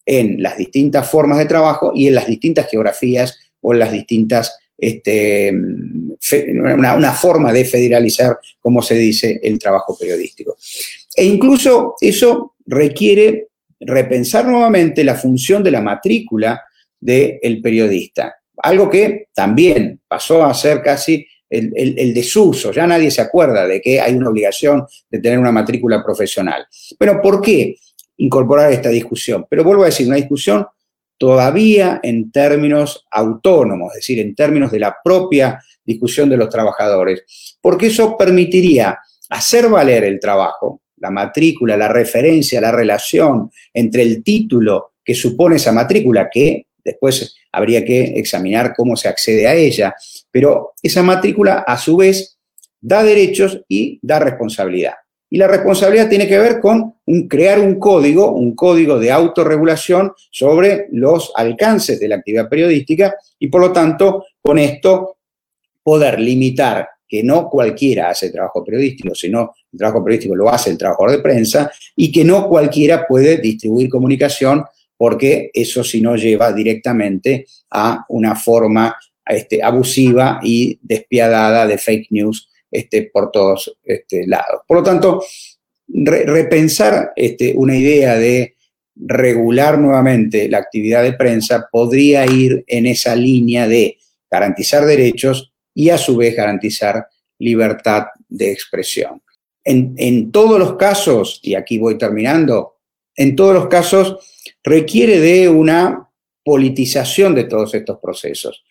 en las distintas formas de trabajo y en las distintas geografías o las distintas, este, una, forma de federalizar, como se dice, el trabajo periodístico. E incluso eso requiere repensar nuevamente la función de la matrícula del periodista, algo que también pasó a ser casi el, el, desuso, ya nadie se acuerda de que hay una obligación de tener una matrícula profesional. Pero ¿por qué incorporar esta discusión? Pero vuelvo a decir, una discusión todavía en términos autónomos, es decir, en términos de la propia discusión de los trabajadores, porque eso permitiría hacer valer el trabajo, la matrícula, la referencia, la relación entre el título que supone esa matrícula, que después habría que examinar cómo se accede a ella, pero esa matrícula a su vez da derechos y da responsabilidad. Y la responsabilidad tiene que ver con crear un código, un código de autorregulación sobre los alcances de la actividad periodística y por lo tanto con esto poder limitar que no cualquiera hace trabajo periodístico, sino el trabajo periodístico lo hace el trabajador de prensa y que no cualquiera puede distribuir comunicación porque eso si no lleva directamente a una forma este, abusiva y despiadada de fake news este, por todos este, lados. Por lo tanto, repensar una idea de regular nuevamente la actividad de prensa podría ir en esa línea de garantizar derechos y a su vez garantizar libertad de expresión. En, todos los casos, y aquí voy terminando, en todos los casos requiere de una politización de todos estos procesos.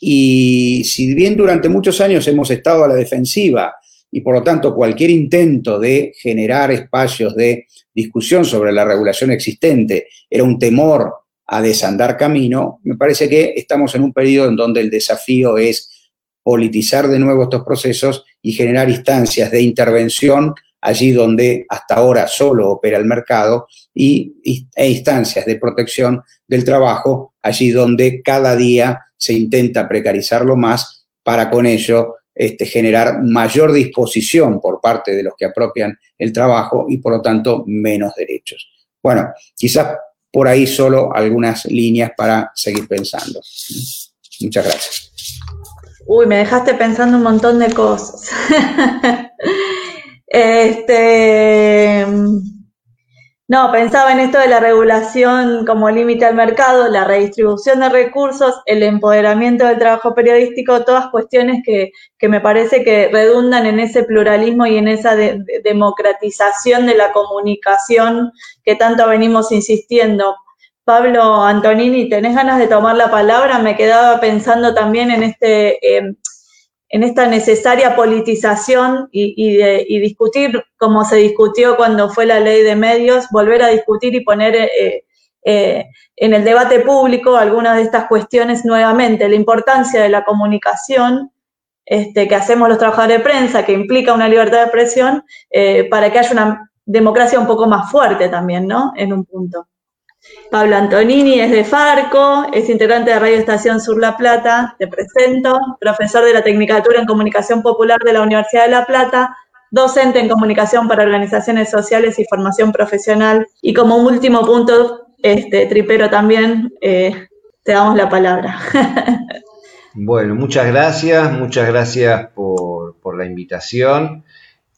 Y si bien durante muchos años hemos estado a la defensiva y por lo tanto cualquier intento de generar espacios de discusión sobre la regulación existente era un temor a desandar camino, me parece que estamos en un periodo en donde el desafío es politizar de nuevo estos procesos y generar instancias de intervención allí donde hasta ahora solo opera el mercado y, e instancias de protección del trabajo allí donde cada día se intenta precarizarlo más para con ello este, generar mayor disposición por parte de los que apropian el trabajo y por lo tanto menos derechos. Bueno, quizás por ahí solo algunas líneas para seguir pensando. Muchas gracias. Uy, me dejaste pensando un montón de cosas. este, no, pensaba en esto de la regulación como límite al mercado, la redistribución de recursos, el empoderamiento del trabajo periodístico, todas cuestiones que, me parece que redundan en ese pluralismo y en esa democratización de la comunicación que tanto venimos insistiendo. Pablo Antonini, ¿tenés ganas de tomar la palabra? Me quedaba pensando también en este... Eh, en esta necesaria politización y, de, discutir como se discutió cuando fue la ley de medios, volver a discutir y poner eh, eh, en el debate público algunas de estas cuestiones nuevamente, la importancia de la comunicación este, que hacemos los trabajadores de prensa, que implica una libertad de expresión, eh, para que haya una democracia un poco más fuerte también, ¿no? En un punto. Pablo Antonini es de Farco, es integrante de Radio Estación Sur La Plata, te presento, profesor de la Tecnicatura en Comunicación Popular de la Universidad de La Plata, docente en Comunicación para Organizaciones Sociales y Formación Profesional. Y como último punto, este, Tripero también, eh, te damos la palabra. bueno, muchas gracias, muchas gracias por, la invitación.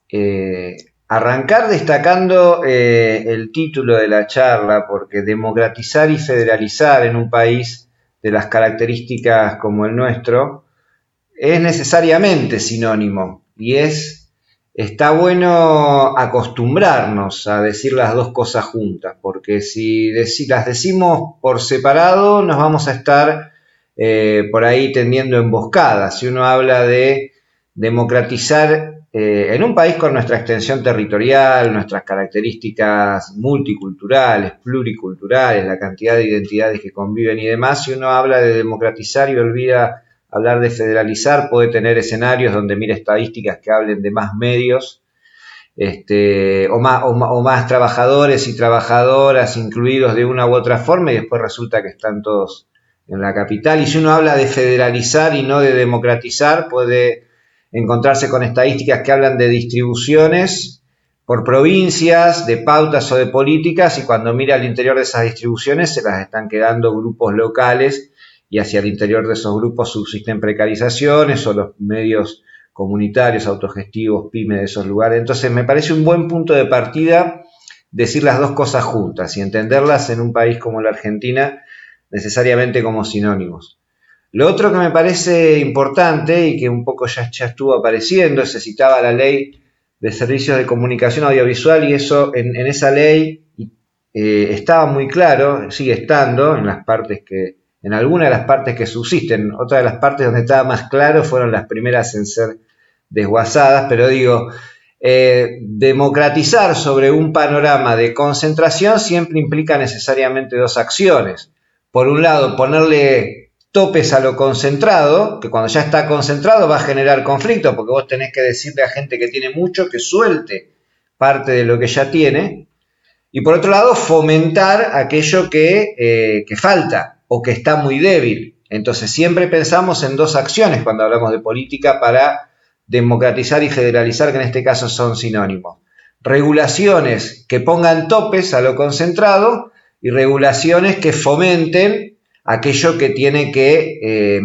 Eh, arrancar destacando eh, el título de la charla, porque democratizar y federalizar en un país de las características como el nuestro es necesariamente sinónimo y es está bueno acostumbrarnos a decir las dos cosas juntas, porque si las decimos por separado nos vamos a estar eh, por ahí tendiendo emboscadas. Si uno habla de democratizar eh, en un país con nuestra extensión territorial, nuestras características multiculturales, pluriculturales, la cantidad de identidades que conviven y demás, si uno habla de democratizar y olvida hablar de federalizar, puede tener escenarios donde mire estadísticas que hablen de más medios este, o, más, o, más trabajadores y trabajadoras incluidos de una u otra forma y después resulta que están todos en la capital. Y si uno habla de federalizar y no de democratizar, puede encontrarse con estadísticas que hablan de distribuciones por provincias, de pautas o de políticas, y cuando mira al interior de esas distribuciones se las están quedando grupos locales y hacia el interior de esos grupos subsisten precarizaciones o los medios comunitarios, autogestivos, pymes de esos lugares. Entonces me parece un buen punto de partida decir las dos cosas juntas y entenderlas en un país como la Argentina necesariamente como sinónimos. Lo otro que me parece importante y que un poco ya, estuvo apareciendo, se citaba la ley de servicios de comunicación audiovisual y eso en, esa ley eh, estaba muy claro, sigue estando en las partes que, en alguna de las partes que subsisten. Otra de las partes donde estaba más claro fueron las primeras en ser desguazadas, pero digo, eh, democratizar sobre un panorama de concentración siempre implica necesariamente dos acciones. Por un lado, ponerle topes a lo concentrado, que cuando ya está concentrado va a generar conflicto, porque vos tenés que decirle a gente que tiene mucho que suelte parte de lo que ya tiene. Y por otro lado, fomentar aquello que, eh, falta, o que está muy débil. Entonces siempre pensamos en dos acciones cuando hablamos de política para democratizar y federalizar, que en este caso son sinónimos. Regulaciones que pongan topes a lo concentrado y regulaciones que fomenten aquello que tiene que eh,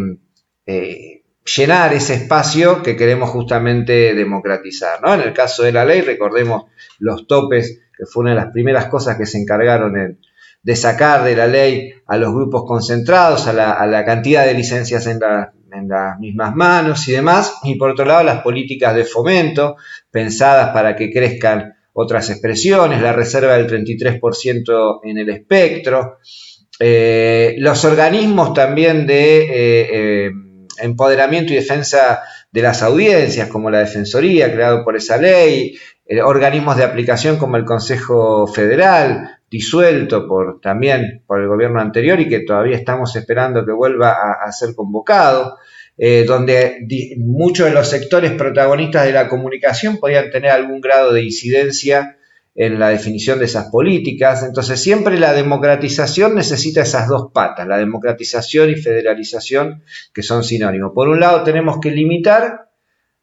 eh, llenar ese espacio que queremos justamente democratizar. En el caso de la ley, recordemos los topes, que fue una de las primeras cosas que se encargaron en, de sacar de la ley a los grupos concentrados, a la, cantidad de licencias en, las mismas manos y demás, y por otro lado las políticas de fomento pensadas para que crezcan otras expresiones, la reserva del 33% en el espectro, eh, los organismos también de eh, eh, empoderamiento y defensa de las audiencias, como la Defensoría, creado por esa ley, organismos de aplicación como el Consejo Federal, disuelto por, también por el gobierno anterior y que todavía estamos esperando que vuelva a, ser convocado, donde muchos de los sectores protagonistas de la comunicación podían tener algún grado de incidencia en la definición de esas políticas. Entonces siempre la democratización necesita esas dos patas, la democratización y federalización, que son sinónimos. Por un lado tenemos que limitar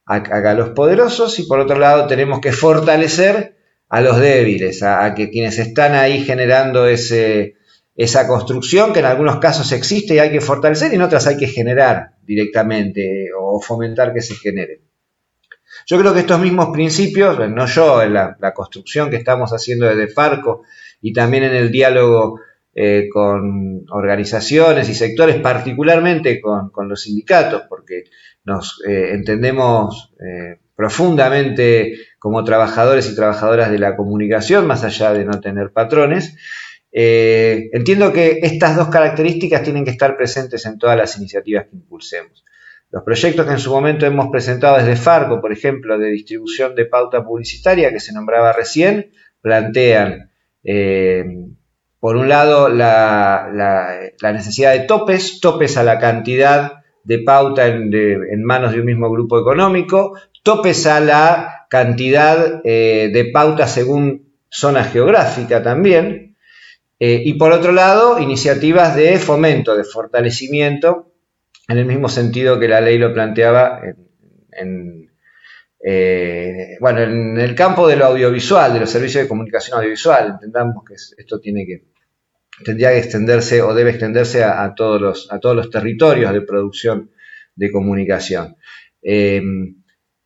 a, los poderosos y por otro lado tenemos que fortalecer a los débiles, a, quienes están ahí generando esa construcción que en algunos casos existe y hay que fortalecer y en otras hay que generar directamente o fomentar que se genere. Yo creo que estos mismos principios, no yo, en la, construcción que estamos haciendo desde Farco y también en el diálogo eh, con organizaciones y sectores, particularmente con, los sindicatos, porque nos eh, entendemos eh, profundamente como trabajadores y trabajadoras de la comunicación, más allá de no tener patrones. Entiendo que estas dos características tienen que estar presentes en todas las iniciativas que impulsemos. Los proyectos que en su momento hemos presentado desde Farco, por ejemplo, de distribución de pauta publicitaria que se nombraba recién, plantean eh, por un lado, la, necesidad de topes, topes a la cantidad de pauta en, manos de un mismo grupo económico, topes a la cantidad eh, de pauta según zona geográfica también, eh, y por otro lado, iniciativas de fomento, de fortalecimiento, en el mismo sentido que la ley lo planteaba en, eh, bueno, en el campo de lo audiovisual, de los servicios de comunicación audiovisual. Entendamos que esto tiene que tendría que extenderse o debe extenderse a, todos, los, a todos los territorios de producción de comunicación. Eh,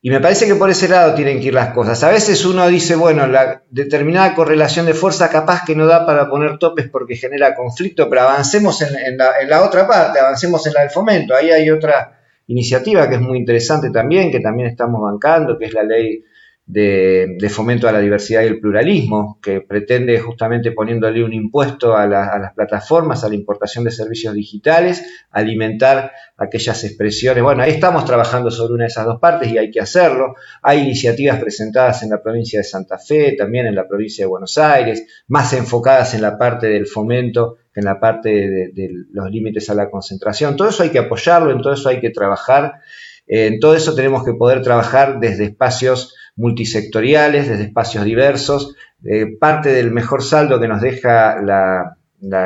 y me parece que por ese lado tienen que ir las cosas. A veces uno dice, bueno, la determinada correlación de fuerza capaz que no da para poner topes porque genera conflicto, pero avancemos en, la, en la, otra parte, avancemos en la del fomento. Ahí hay otra iniciativa que es muy interesante también, que también estamos bancando, que es la ley de, fomento a la diversidad y el pluralismo, que pretende justamente poniéndole un impuesto a, las plataformas, a la importación de servicios digitales, alimentar aquellas expresiones. Bueno, ahí estamos trabajando sobre una de esas dos partes y hay que hacerlo. Hay iniciativas presentadas en la provincia de Santa Fe, también en la provincia de Buenos Aires, más enfocadas en la parte del fomento que en la parte de, de los límites a la concentración. Todo eso hay que apoyarlo, en todo eso hay que trabajar. En todo eso tenemos que poder trabajar desde espacios multisectoriales, desde espacios diversos. Eh, parte del mejor saldo que nos deja la,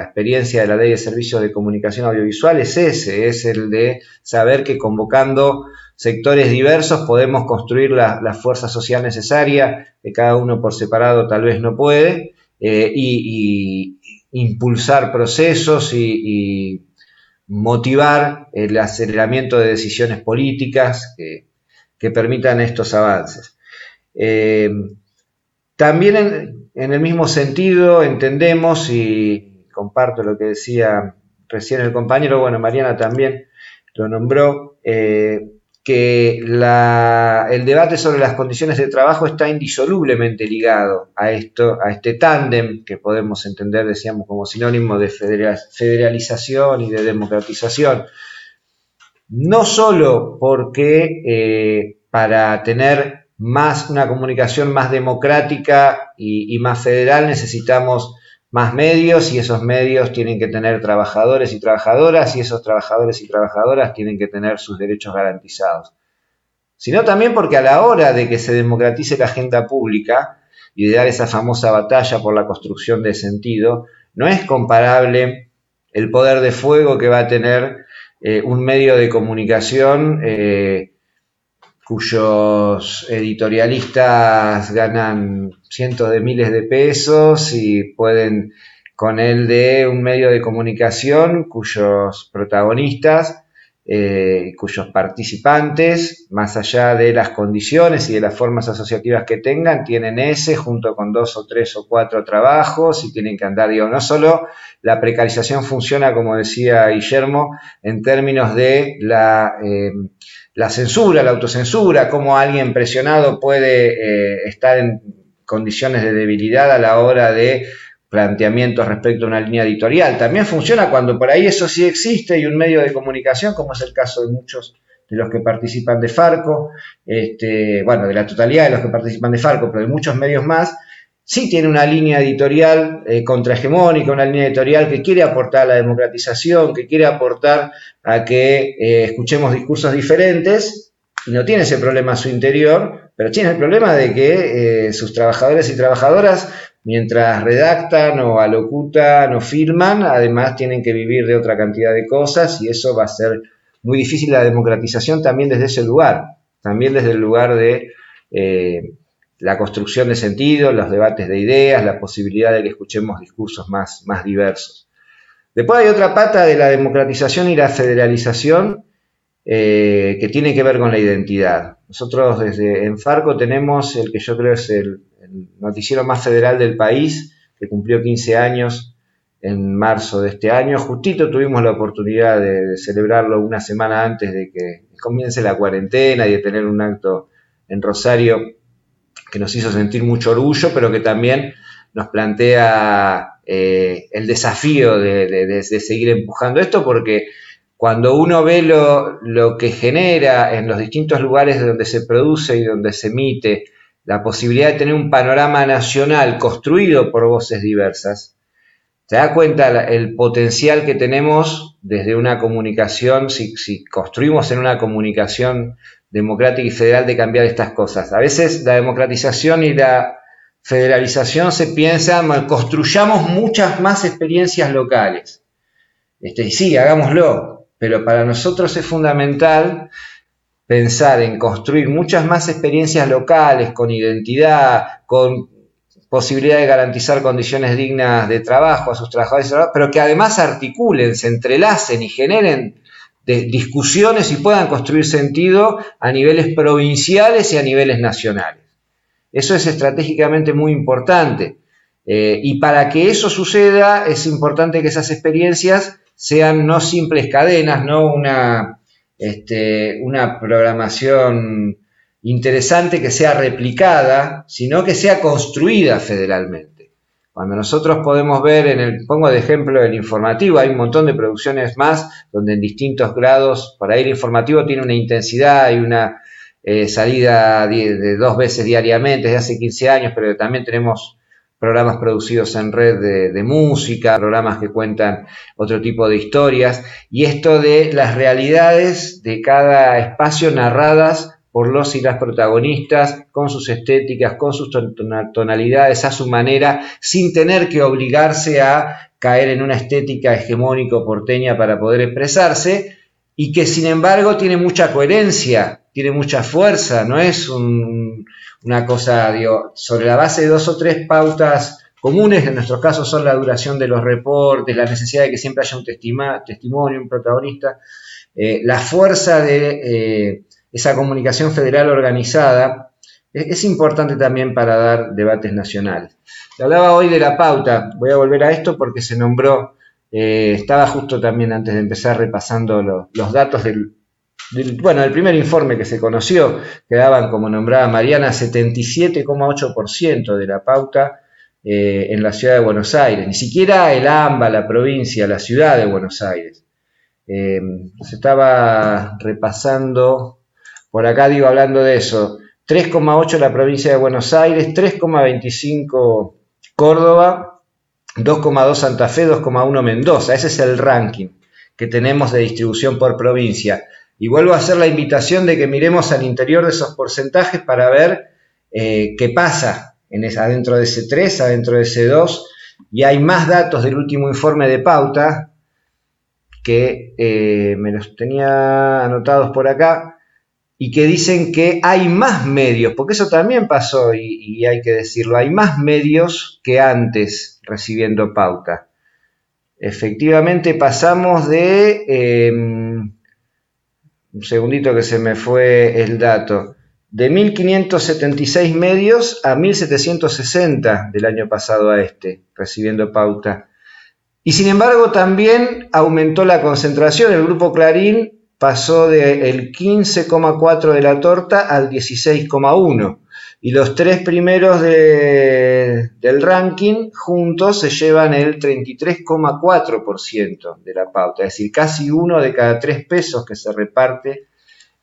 experiencia de la ley de servicios de comunicación audiovisual es ese, es el de saber que convocando sectores diversos podemos construir la, fuerza social necesaria, que cada uno por separado tal vez no puede, eh, y, impulsar procesos y, motivar el aceleramiento de decisiones políticas que permitan estos avances. Eh, también en, el mismo sentido entendemos, y comparto lo que decía recién el compañero, bueno, Mariana también lo nombró, eh, que el debate sobre las condiciones de trabajo está indisolublemente ligado a esto, a este tándem que podemos entender, decíamos, como sinónimo de federalización y de democratización. No solo porque eh, para tener más una comunicación más democrática y, más federal, necesitamos más medios y esos medios tienen que tener trabajadores y trabajadoras y esos trabajadores y trabajadoras tienen que tener sus derechos garantizados. Sino también porque a la hora de que se democratice la agenda pública y de dar esa famosa batalla por la construcción de sentido, no es comparable el poder de fuego que va a tener eh, un medio de comunicación eh, cuyos editorialistas ganan cientos de miles de pesos y pueden con él de un medio de comunicación cuyos protagonistas, eh, cuyos participantes, más allá de las condiciones y de las formas asociativas que tengan, tienen ese junto con dos o tres o cuatro trabajos y tienen que andar, digo, no solo la precarización funciona, como decía Guillermo, en términos de la... Eh, la censura, la autocensura, cómo alguien presionado puede eh, estar en condiciones de debilidad a la hora de planteamientos respecto a una línea editorial. También funciona cuando por ahí eso sí existe y un medio de comunicación, como es el caso de muchos de los que participan de Farco, este, bueno, de la totalidad de los que participan de Farco, pero de muchos medios más, sí tiene una línea editorial eh, contrahegemónica, una línea editorial que quiere aportar a la democratización, que quiere aportar a que eh, escuchemos discursos diferentes, y no tiene ese problema a su interior, pero tiene el problema de que eh, sus trabajadores y trabajadoras, mientras redactan o alocutan o firman, además tienen que vivir de otra cantidad de cosas, y eso va a ser muy difícil. La democratización también desde ese lugar, también desde el lugar de la construcción de sentido, los debates de ideas, la posibilidad de que escuchemos discursos más, más diversos. Después hay otra pata de la democratización y la federalización eh, que tiene que ver con la identidad. Nosotros desde en Farco tenemos el que yo creo es el, noticiero más federal del país, que cumplió 15 años en marzo de este año. Justito tuvimos la oportunidad de celebrarlo una semana antes de que comience la cuarentena y de tener un acto en Rosario que nos hizo sentir mucho orgullo, pero que también nos plantea eh, el desafío de, seguir empujando. Esto, porque cuando uno ve lo, que genera en los distintos lugares donde se produce y donde se emite, la posibilidad de tener un panorama nacional construido por voces diversas, Se da cuenta el potencial que tenemos desde una comunicación, si, si, construimos en una comunicación democrática y federal de cambiar estas cosas. A veces la democratización y la federalización se piensa, construyamos muchas más experiencias locales. Este, sí, hagámoslo, pero para nosotros es fundamental pensar en construir muchas más experiencias locales con identidad, con posibilidad de garantizar condiciones dignas de trabajo a sus trabajadores, pero que además articulen, se entrelacen y generen discusiones y puedan construir sentido a niveles provinciales y a niveles nacionales. Eso es estratégicamente muy importante. Eh, y para que eso suceda es importante que esas experiencias sean no simples cadenas, no una, este, una programación interesante que sea replicada, sino que sea construida federalmente. Cuando nosotros podemos ver, en el, pongo de ejemplo el informativo, hay un montón de producciones más donde en distintos grados, para ir informativo tiene una intensidad y una eh, salida de, dos veces diariamente desde hace 15 años, pero también tenemos programas producidos en red de, música, programas que cuentan otro tipo de historias, y esto de las realidades de cada espacio narradas por los y las protagonistas, con sus estéticas, con sus tonalidades, a su manera, sin tener que obligarse a caer en una estética hegemónico porteña para poder expresarse, y que sin embargo tiene mucha coherencia, tiene mucha fuerza, no es una cosa, digo, sobre la base de dos o tres pautas comunes, en nuestro caso son la duración de los reportes, la necesidad de que siempre haya un testimonio, un protagonista, eh, la fuerza de eh, esa comunicación federal organizada es, importante también para dar debates nacionales. hablaba hoy de la pauta, voy a volver a esto porque se nombró, eh, estaba justo también antes de empezar repasando los datos del, bueno, del primer informe que se conoció, que daban, como nombraba Mariana, 77,8% de la pauta eh, en la ciudad de Buenos Aires, ni siquiera el AMBA, la provincia, la ciudad de Buenos Aires. Eh, se estaba repasando por acá digo, hablando de eso, 3,8 la provincia de Buenos Aires, 3,25 Córdoba, 2,2 Santa Fe, 2,1 Mendoza. Ese es el ranking que tenemos de distribución por provincia. Y vuelvo a hacer la invitación de que miremos al interior de esos porcentajes para ver eh, qué pasa en adentro de ese 3, adentro de ese 2. Y hay más datos del último informe de pauta que eh, me los tenía anotados por acá y que dicen que hay más medios, porque eso también pasó y, hay que decirlo, hay más medios que antes recibiendo pauta. Efectivamente pasamos de, em, un segundito que se me fue el dato, de 1576 medios a 1760 del año pasado a este, recibiendo pauta. Y sin embargo también aumentó la concentración. El grupo Clarín pasó del 15,4 de la torta al 16,1 y los tres primeros del ranking juntos se llevan el 33,4% de la pauta, es decir, casi uno de cada tres pesos que se reparte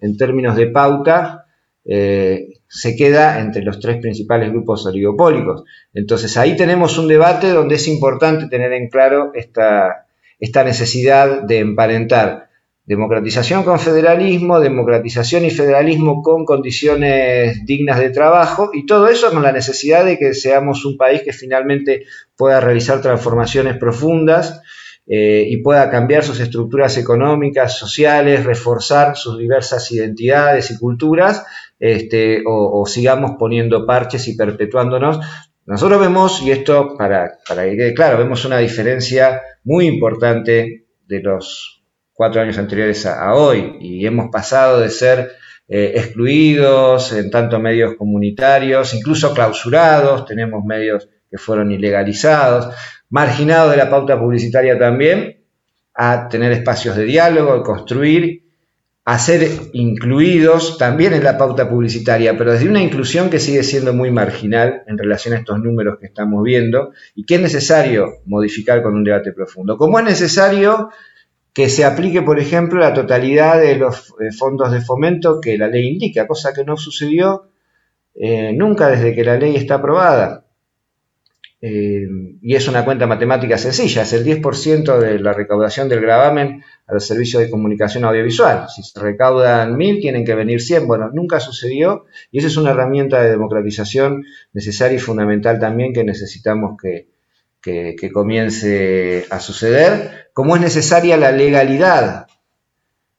en términos de pauta eh, se queda entre los tres principales grupos oligopólicos. Entonces ahí tenemos un debate donde es importante tener en claro esta, esta necesidad de emparentar Democratización con federalismo, democratización y federalismo con condiciones dignas de trabajo y todo eso con la necesidad de que seamos un país que finalmente pueda realizar transformaciones profundas eh, y pueda cambiar sus estructuras económicas, sociales, reforzar sus diversas identidades y culturas, este, o, sigamos poniendo parches y perpetuándonos. Nosotros vemos, y esto para, para que quede claro, vemos una diferencia muy importante de los cuatro años anteriores a, hoy y hemos pasado de ser eh, excluidos en tanto medios comunitarios, incluso clausurados, tenemos medios que fueron ilegalizados, marginados de la pauta publicitaria también, a tener espacios de diálogo, construir, a ser incluidos también en la pauta publicitaria, pero desde una inclusión que sigue siendo muy marginal en relación a estos números que estamos viendo y que es necesario modificar con un debate profundo. Como es necesario que se aplique, por ejemplo, la totalidad de los eh, fondos de fomento que la ley indica, cosa que no sucedió eh, nunca desde que la ley está aprobada. eh, y es una cuenta matemática sencilla, es el 10% de la recaudación del gravamen a los servicios de comunicación audiovisual. Si se recaudan mil, tienen que venir 100. Bueno, nunca sucedió y esa es una herramienta de democratización necesaria y fundamental también que necesitamos que, comience a suceder, como es necesaria la legalidad.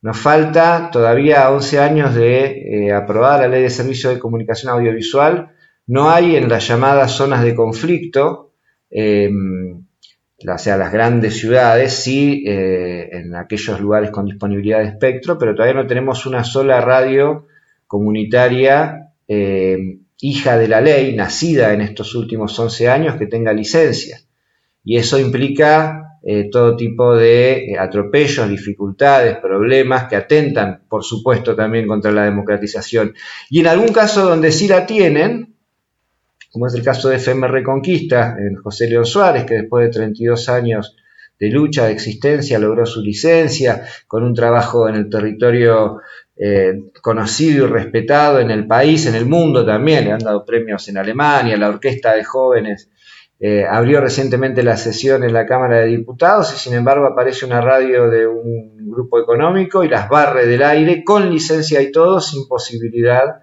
Nos falta todavía 11 años de eh, aprobar la ley de servicios de comunicación audiovisual no hay en las llamadas zonas de conflicto, em, o sea, las grandes ciudades, sí eh, en aquellos lugares con disponibilidad de espectro, pero todavía no tenemos una sola radio comunitaria em, hija de la ley, nacida en estos últimos 11 años, que tenga licencia. Y eso implica eh, todo tipo de eh, atropellos, dificultades, problemas que atentan, por supuesto, también contra la democratización. Y en algún caso donde sí la tienen, como es el caso de FM Reconquista, en José León Suárez, que después de 32 años de lucha, de existencia, logró su licencia, con un trabajo en el territorio eh, conocido y respetado en el país, en el mundo también, le han dado premios en Alemania, la Orquesta de Jóvenes eh, abrió recientemente la sesión en la Cámara de Diputados y sin embargo aparece una radio de un grupo económico y las barre del aire con licencia y todo, sin posibilidad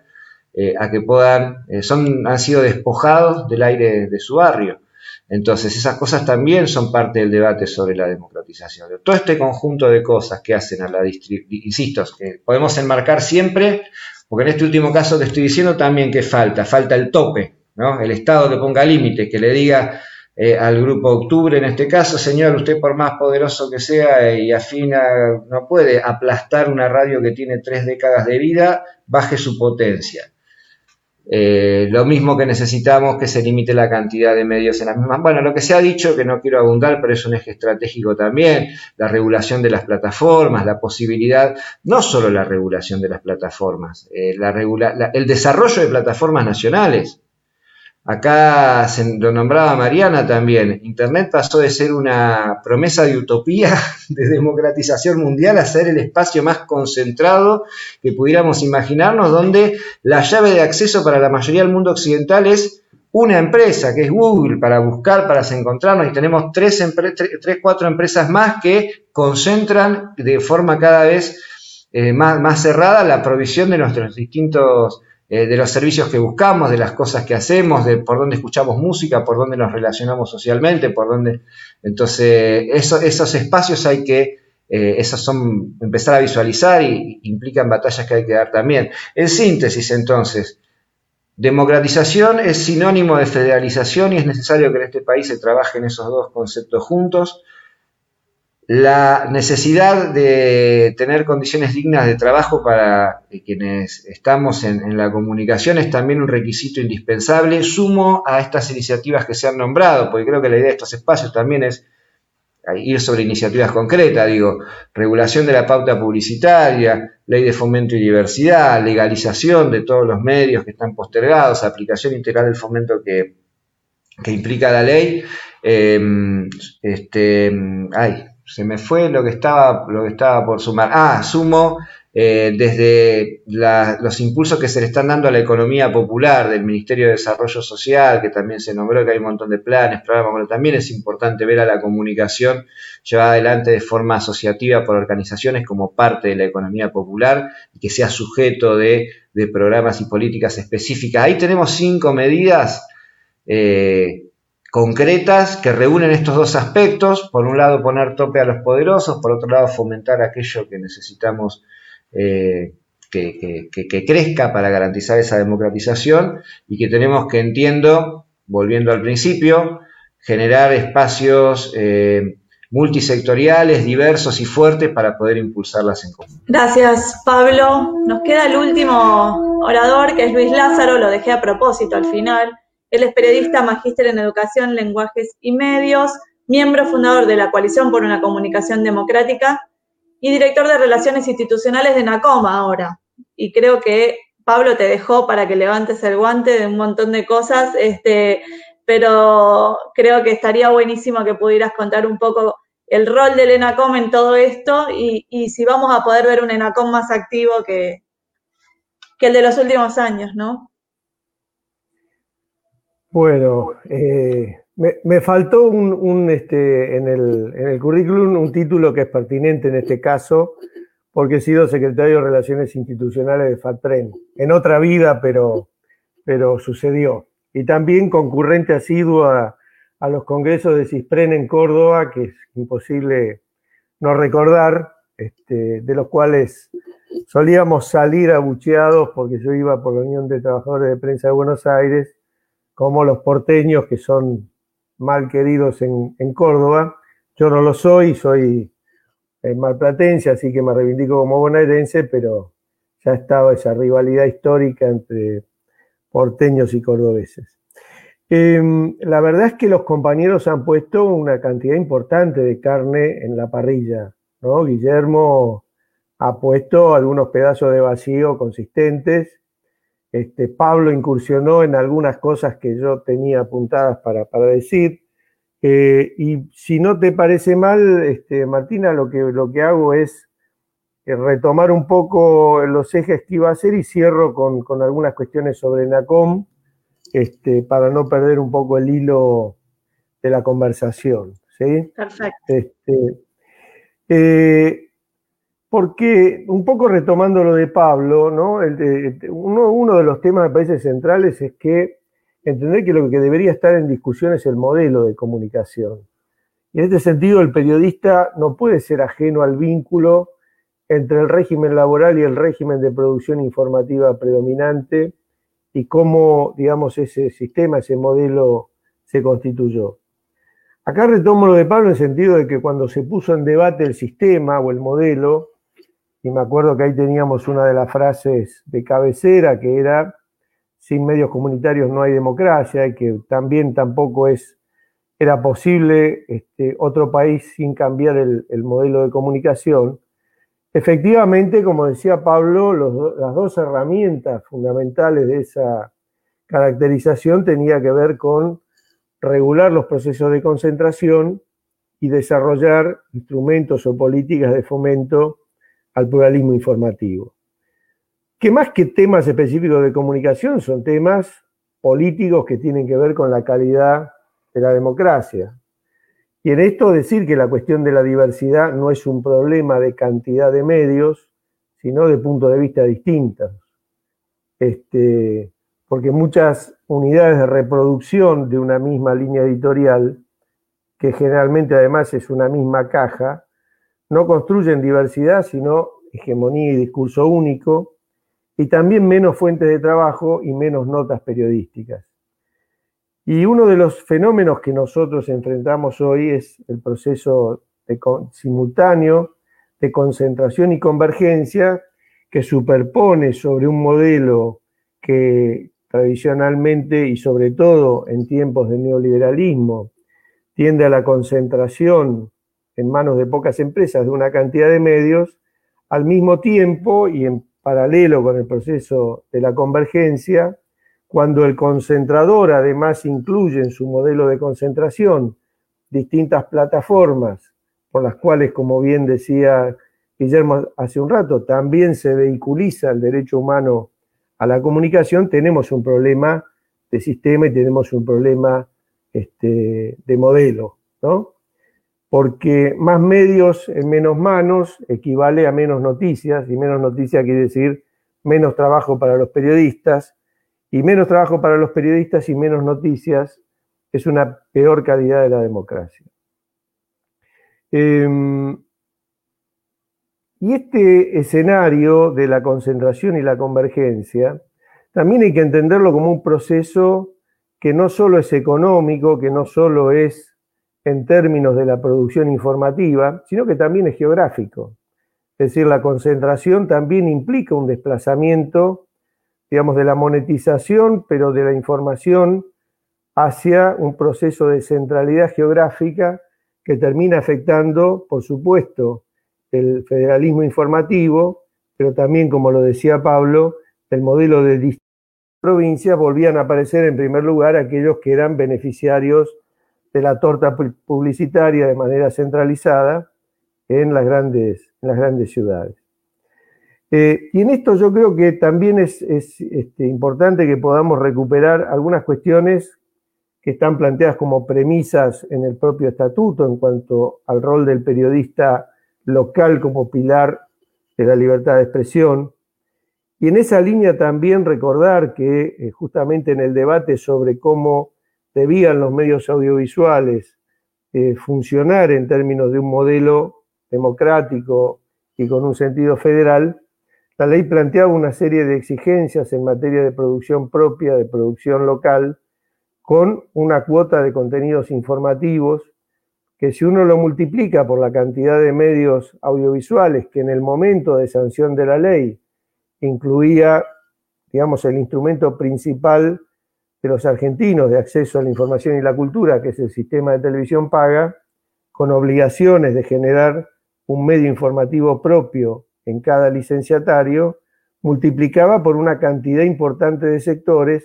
eh, a que puedan, eh, son, han sido despojados del aire de su barrio. Entonces, esas cosas también son parte del debate sobre la democratización. Todo este conjunto de cosas que hacen a la distribución, insisto, que podemos enmarcar siempre, porque en este último caso que estoy diciendo también que falta, falta el tope, ¿no? El Estado que ponga límites, que le diga eh, al grupo Octubre, en este caso, señor, usted por más poderoso que sea y afina, no puede aplastar una radio que tiene tres décadas de vida, baje su potencia. Eh, lo mismo que necesitamos que se limite la cantidad de medios en las mismas. Bueno, lo que se ha dicho, que no quiero abundar, pero es un eje estratégico también, la regulación de las plataformas, la posibilidad, no solo la regulación de las plataformas, eh, el desarrollo de plataformas nacionales. Acá se lo nombraba Mariana también. Internet pasó de ser una promesa de utopía, de democratización mundial, a ser el espacio más concentrado que pudiéramos imaginarnos, donde la llave de acceso para la mayoría del mundo occidental es una empresa, que es Google, para buscar, para encontrarnos, y tenemos tres, tres cuatro empresas más que concentran de forma cada vez eh, más, más cerrada la provisión de nuestros distintos eh, de los servicios que buscamos, de las cosas que hacemos, de por dónde escuchamos música, por dónde nos relacionamos socialmente, por dónde... Entonces, esos espacios hay que, eh, esos son, empezar a visualizar y, implican batallas que hay que dar también. En síntesis, entonces, democratización es sinónimo de federalización y es necesario que en este país se trabajen esos dos conceptos juntos la necesidad de tener condiciones dignas de trabajo para quienes estamos en, la comunicación es también un requisito indispensable, sumo a estas iniciativas que se han nombrado, porque creo que la idea de estos espacios también es ir sobre iniciativas concretas, digo, regulación de la pauta publicitaria, ley de fomento y diversidad, legalización de todos los medios que están postergados, aplicación integral del fomento que, implica la ley. Eh, este, ay, se me fue lo que estaba, lo que estaba por sumar. Ah, sumo eh, desde los impulsos que se le están dando a la economía popular del Ministerio de Desarrollo Social, que también se nombró que hay un montón de planes, programas, bueno, también es importante ver a la comunicación llevada adelante de forma asociativa por organizaciones como parte de la economía popular que sea sujeto de, programas y políticas específicas. Ahí tenemos cinco medidas. Eh, concretas que reúnen estos dos aspectos. Por un lado, poner tope a los poderosos, por otro lado, fomentar aquello que necesitamos eh, que, crezca para garantizar esa democratización y que tenemos que, entiendo, volviendo al principio, generar espacios eh, multisectoriales, diversos y fuertes para poder impulsarlas en común. Gracias, Pablo. Nos queda el último orador, que es Luis Lázaro, lo dejé a propósito al final. Él es periodista, magíster en educación, lenguajes y medios, miembro fundador de la Coalición por una Comunicación Democrática y director de Relaciones Institucionales de NACOMA ahora. Y creo que Pablo te dejó para que levantes el guante de un montón de cosas, este, pero creo que estaría buenísimo que pudieras contar un poco el rol del ENACOM en todo esto y, si vamos a poder ver un ENACOM más activo que, que el de los últimos años, ¿no? Bueno, eh, Me, faltó un, este, en, el, en, el, currículum un título que es pertinente en este caso, porque he sido secretario de Relaciones Institucionales de FATPREN, en otra vida, pero, pero sucedió. Y también concurrente asiduo a, a los congresos de CISPREN en Córdoba, que es imposible no recordar, este, de los cuales solíamos salir abucheados porque yo iba por la Unión de Trabajadores de Prensa de Buenos Aires, como los porteños que son mal queridos en, Córdoba. Yo no lo soy, soy eh, malplatense, así que me reivindico como bonaerense, pero ya estaba esa rivalidad histórica entre porteños y cordobeses. Em, la verdad es que los compañeros han puesto una cantidad importante de carne en la parrilla. ¿no? Guillermo ha puesto algunos pedazos de vacío consistentes. Este, Pablo incursionó en algunas cosas que yo tenía apuntadas para, decir. Eh, y si no te parece mal, este, Martina, lo que, lo que hago es eh, retomar un poco los ejes que iba a hacer y cierro con, con algunas cuestiones sobre NACOM este, para no perder un poco el hilo de la conversación. ¿sí? Perfecto. Este, eh, porque, un poco retomando lo de Pablo, ¿no? uno, de los temas, me parece, centrales es que entender que lo que debería estar en discusión es el modelo de comunicación. Y en este sentido, el periodista no puede ser ajeno al vínculo entre el régimen laboral y el régimen de producción informativa predominante y cómo, digamos, ese sistema, ese modelo se constituyó. Acá retomo lo de Pablo en el sentido de que cuando se puso en debate el sistema o el modelo, y me acuerdo que ahí teníamos una de las frases de cabecera que era, sin medios comunitarios no hay democracia, y que también tampoco es, era posible este, otro país sin cambiar el modelo de comunicación, Efectivamente, como decía Pablo, las dos herramientas fundamentales de esa caracterización tenía que ver con regular los procesos de concentración y desarrollar instrumentos o políticas de fomento al pluralismo informativo. Que más que temas específicos de comunicación son temas políticos que tienen que ver con la calidad de la democracia. Y en esto decir que la cuestión de la diversidad no es un problema de cantidad de medios, sino de puntos de vista distintos. Este, porque muchas unidades de reproducción de una misma línea editorial, que generalmente además es una misma caja, no construyen diversidad, sino hegemonía y discurso único, y también menos fuentes de trabajo y menos notas periodísticas. Y uno de los fenómenos que nosotros enfrentamos hoy es el proceso simultáneo de concentración y convergencia que superpone sobre un modelo que tradicionalmente y sobre todo en tiempos de neoliberalismo tiende a la concentración en manos de pocas empresas de una cantidad de medios, al mismo tiempo y en paralelo con el proceso de la convergencia, cuando el concentrador además incluye en su modelo de concentración distintas plataformas por las cuales, como bien decía Guillermo hace un rato, también se vehiculiza el derecho humano a la comunicación, tenemos un problema de sistema y tenemos un problema este, de modelo, ¿no? Porque más medios en menos manos equivale a menos noticias, y menos noticias quiere decir menos trabajo para los periodistas, y menos trabajo para los periodistas y menos noticias es una peor calidad de la democracia. Em, y este escenario de la concentración y la convergencia también hay que entenderlo como un proceso que no solo es económico, que no solo es en términos de la producción informativa, sino que también es geográfico. Es decir, la concentración también implica un desplazamiento digamos, de la monetización, pero de la información hacia un proceso de centralidad geográfica que termina afectando, por supuesto, el federalismo informativo, pero también, como lo decía Pablo, el modelo de provincias volvían a aparecer en primer lugar aquellos que eran beneficiarios de la torta publicitaria de manera centralizada en las grandes, las grandes ciudades. Eh, y en esto yo creo que también es, este, importante que podamos recuperar algunas cuestiones que están planteadas como premisas en el propio estatuto en cuanto al rol del periodista local como pilar de la libertad de expresión. Y en esa línea también recordar que eh, justamente en el debate sobre cómo debían los medios audiovisuales eh, funcionar en términos de un modelo democrático y con un sentido federal, la ley planteaba una serie de exigencias en materia de producción propia, de producción local, con una cuota de contenidos informativos que si uno lo multiplica por la cantidad de medios audiovisuales que en el momento de sanción de la ley incluía, digamos, el instrumento principal de los argentinos de acceso a la información y la cultura, que es el sistema de televisión paga, con obligaciones de generar un medio informativo propio en cada licenciatario, multiplicaba por una cantidad importante de sectores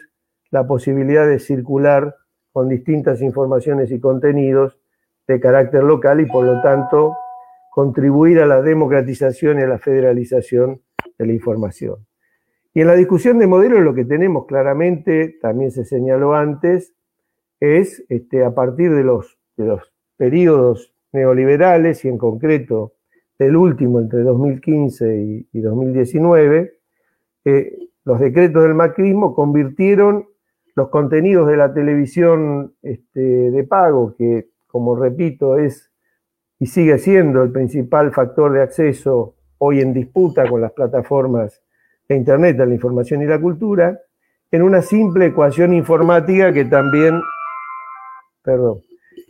la posibilidad de circular con distintas informaciones y contenidos de carácter local y por lo tanto contribuir a la democratización y a la federalización de la información. Y en la discusión de modelos lo que tenemos claramente, también se señaló antes, es este, a partir de los, periodos neoliberales y en concreto del último entre 2015 y, 2019, eh, los decretos del macrismo convirtieron los contenidos de la televisión este, de pago, que como repito es y sigue siendo el principal factor de acceso hoy en disputa con las plataformas de Internet la información y la cultura, en una simple ecuación informática que también, perdón,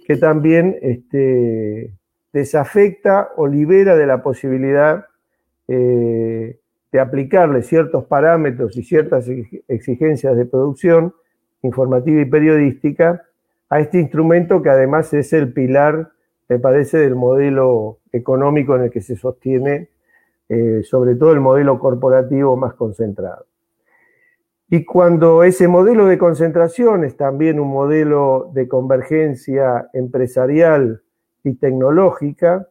que también este, desafecta o libera de la posibilidad eh, de aplicarle ciertos parámetros y ciertas exigencias de producción informativa y periodística a este instrumento que además es el pilar, me parece, del modelo económico en el que se sostiene eh, sobre todo el modelo corporativo más concentrado. Y cuando ese modelo de concentración es también un modelo de convergencia empresarial y tecnológica,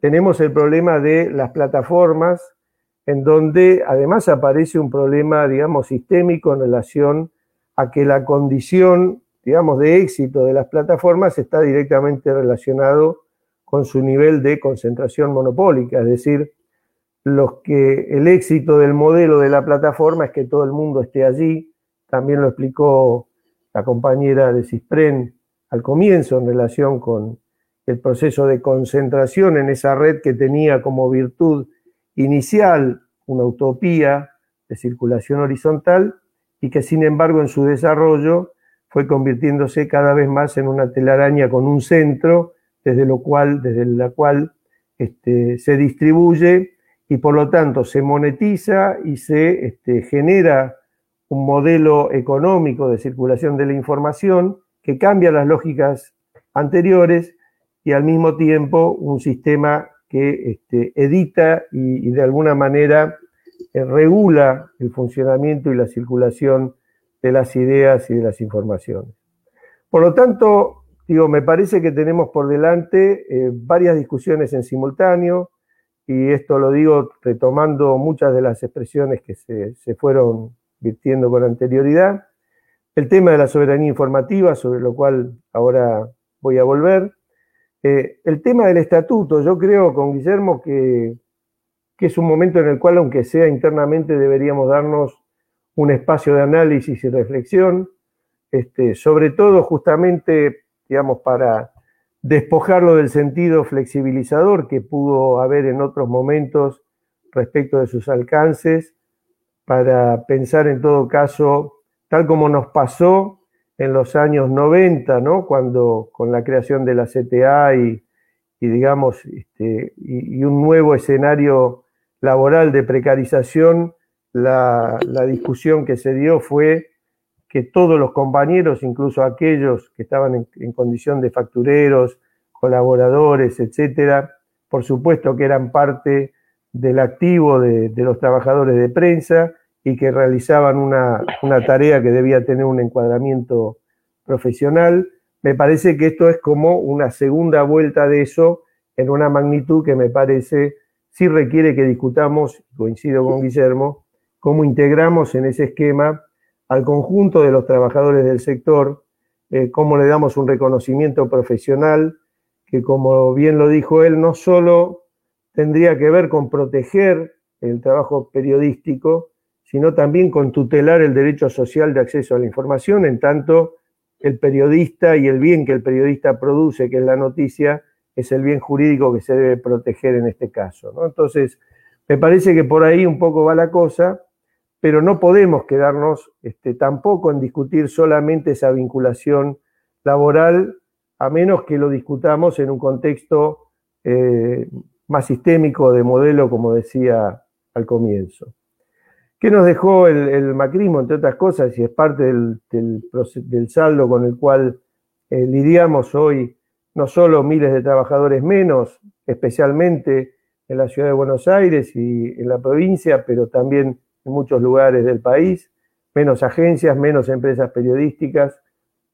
tenemos el problema de las plataformas, en donde además aparece un problema, digamos, sistémico en relación a que la condición, digamos, de éxito de las plataformas está directamente relacionado con su nivel de concentración monopólica, es decir, los que el éxito del modelo de la plataforma es que todo el mundo esté allí. También lo explicó la compañera de CISPREN al comienzo en relación con el proceso de concentración en esa red que tenía como virtud inicial una utopía de circulación horizontal y que sin embargo en su desarrollo fue convirtiéndose cada vez más en una telaraña con un centro desde lo cual desde la cual este, se distribuye y por lo tanto se monetiza y se este, genera un modelo económico de circulación de la información que cambia las lógicas anteriores y al mismo tiempo un sistema que este, edita y, de alguna manera eh, regula el funcionamiento y la circulación de las ideas y de las informaciones. Por lo tanto, digo, me parece que tenemos por delante eh, varias discusiones en simultáneo, y esto lo digo retomando muchas de las expresiones que se, fueron virtiendo con anterioridad. El tema de la soberanía informativa, sobre lo cual ahora voy a volver. Eh, el tema del estatuto, yo creo con Guillermo que, es un momento en el cual, aunque sea internamente, deberíamos darnos un espacio de análisis y reflexión, este, sobre todo justamente, digamos, para despojarlo del sentido flexibilizador que pudo haber en otros momentos respecto de sus alcances, para pensar en todo caso, tal como nos pasó en los años 90, ¿no? cuando con la creación de la CTA y, digamos, este, y, un nuevo escenario laboral de precarización, la, la discusión que se dio fue que todos los compañeros, incluso aquellos que estaban en, condición de factureros, colaboradores, etcétera, por supuesto que eran parte del activo de, los trabajadores de prensa y que realizaban una, una, tarea que debía tener un encuadramiento profesional. Me parece que esto es como una segunda vuelta de eso en una magnitud que me parece sí requiere que discutamos, coincido con Guillermo, cómo integramos en ese esquema al conjunto de los trabajadores del sector eh, cómo le damos un reconocimiento profesional que, como bien lo dijo él, no solo tendría que ver con proteger el trabajo periodístico, sino también con tutelar el derecho social de acceso a la información, en tanto el periodista y el bien que el periodista produce, que es la noticia, es el bien jurídico que se debe proteger en este caso. Entonces, me parece que por ahí un poco va la cosa, pero no podemos quedarnos este, tampoco en discutir solamente esa vinculación laboral, a menos que lo discutamos en un contexto eh, más sistémico de modelo, como decía al comienzo. ¿Qué nos dejó el, macrismo, entre otras cosas, y es parte del, saldo con el cual eh, lidiamos hoy, no solo miles de trabajadores menos, especialmente en la ciudad de Buenos Aires y en la provincia, pero también en muchos lugares del país, menos agencias, menos empresas periodísticas,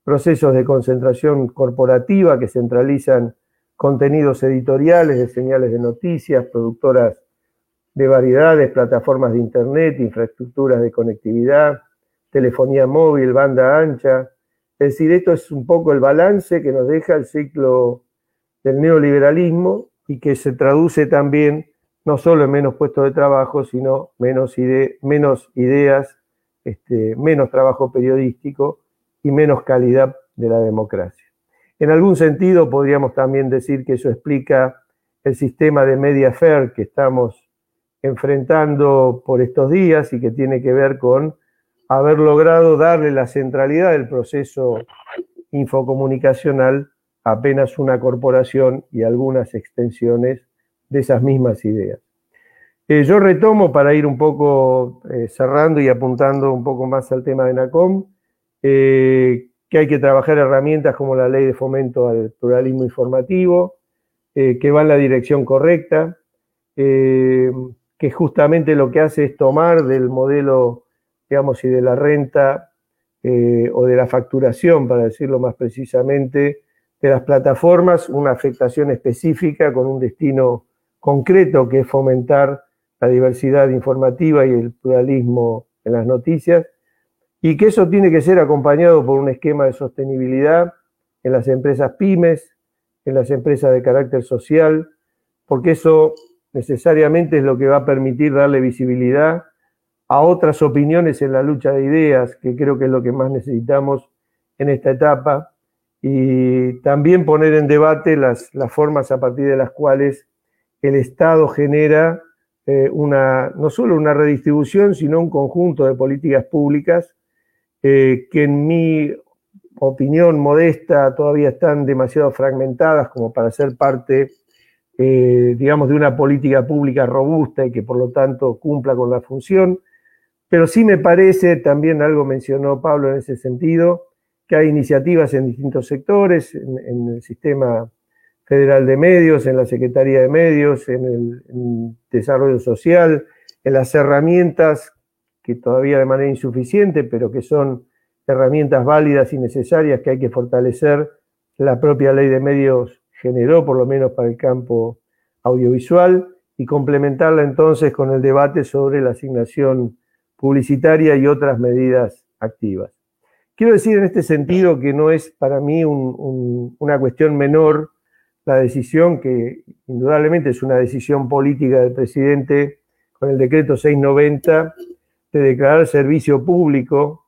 procesos de concentración corporativa que centralizan contenidos editoriales de señales de noticias, productoras de variedades, plataformas de Internet, infraestructuras de conectividad, telefonía móvil, banda ancha. Es decir, esto es un poco el balance que nos deja el ciclo del neoliberalismo y que se traduce también no solo en menos puestos de trabajo, sino menos, menos ideas, este, menos trabajo periodístico y menos calidad de la democracia. En algún sentido podríamos también decir que eso explica el sistema de media fair que estamos enfrentando por estos días y que tiene que ver con haber logrado darle la centralidad del proceso infocomunicacional a apenas una corporación y algunas extensiones de esas mismas ideas. Eh, yo retomo para ir un poco eh, cerrando y apuntando un poco más al tema de NACOM, eh, que hay que trabajar herramientas como la ley de fomento al pluralismo informativo, que va en la dirección correcta, que justamente lo que hace es tomar del modelo, digamos, y de la renta o de la facturación, para decirlo más precisamente, de las plataformas, una afectación específica con un destino concreto que es fomentar la diversidad informativa y el pluralismo en las noticias, y que eso tiene que ser acompañado por un esquema de sostenibilidad en las empresas pymes, en las empresas de carácter social, porque eso necesariamente es lo que va a permitir darle visibilidad a otras opiniones en la lucha de ideas, que creo que es lo que más necesitamos en esta etapa, y también poner en debate las, formas a partir de las cuales el Estado genera eh, una, no solo una redistribución, sino un conjunto de políticas públicas eh, que en mi opinión modesta todavía están demasiado fragmentadas como para ser parte eh, digamos, de una política pública robusta y que por lo tanto cumpla con la función. Pero sí me parece, también algo mencionó Pablo en ese sentido, que hay iniciativas en distintos sectores, en, el sistema federal de medios, en la Secretaría de Medios, en el desarrollo social, en las herramientas que todavía de manera insuficiente, pero que son herramientas válidas y necesarias que hay que fortalecer la propia ley de medios generó, por lo menos para el campo audiovisual, y complementarla entonces con el debate sobre la asignación publicitaria y otras medidas activas. Quiero decir en este sentido que no es para mí una cuestión menor la decisión, que indudablemente es una decisión política del presidente con el decreto 690 de declarar servicio público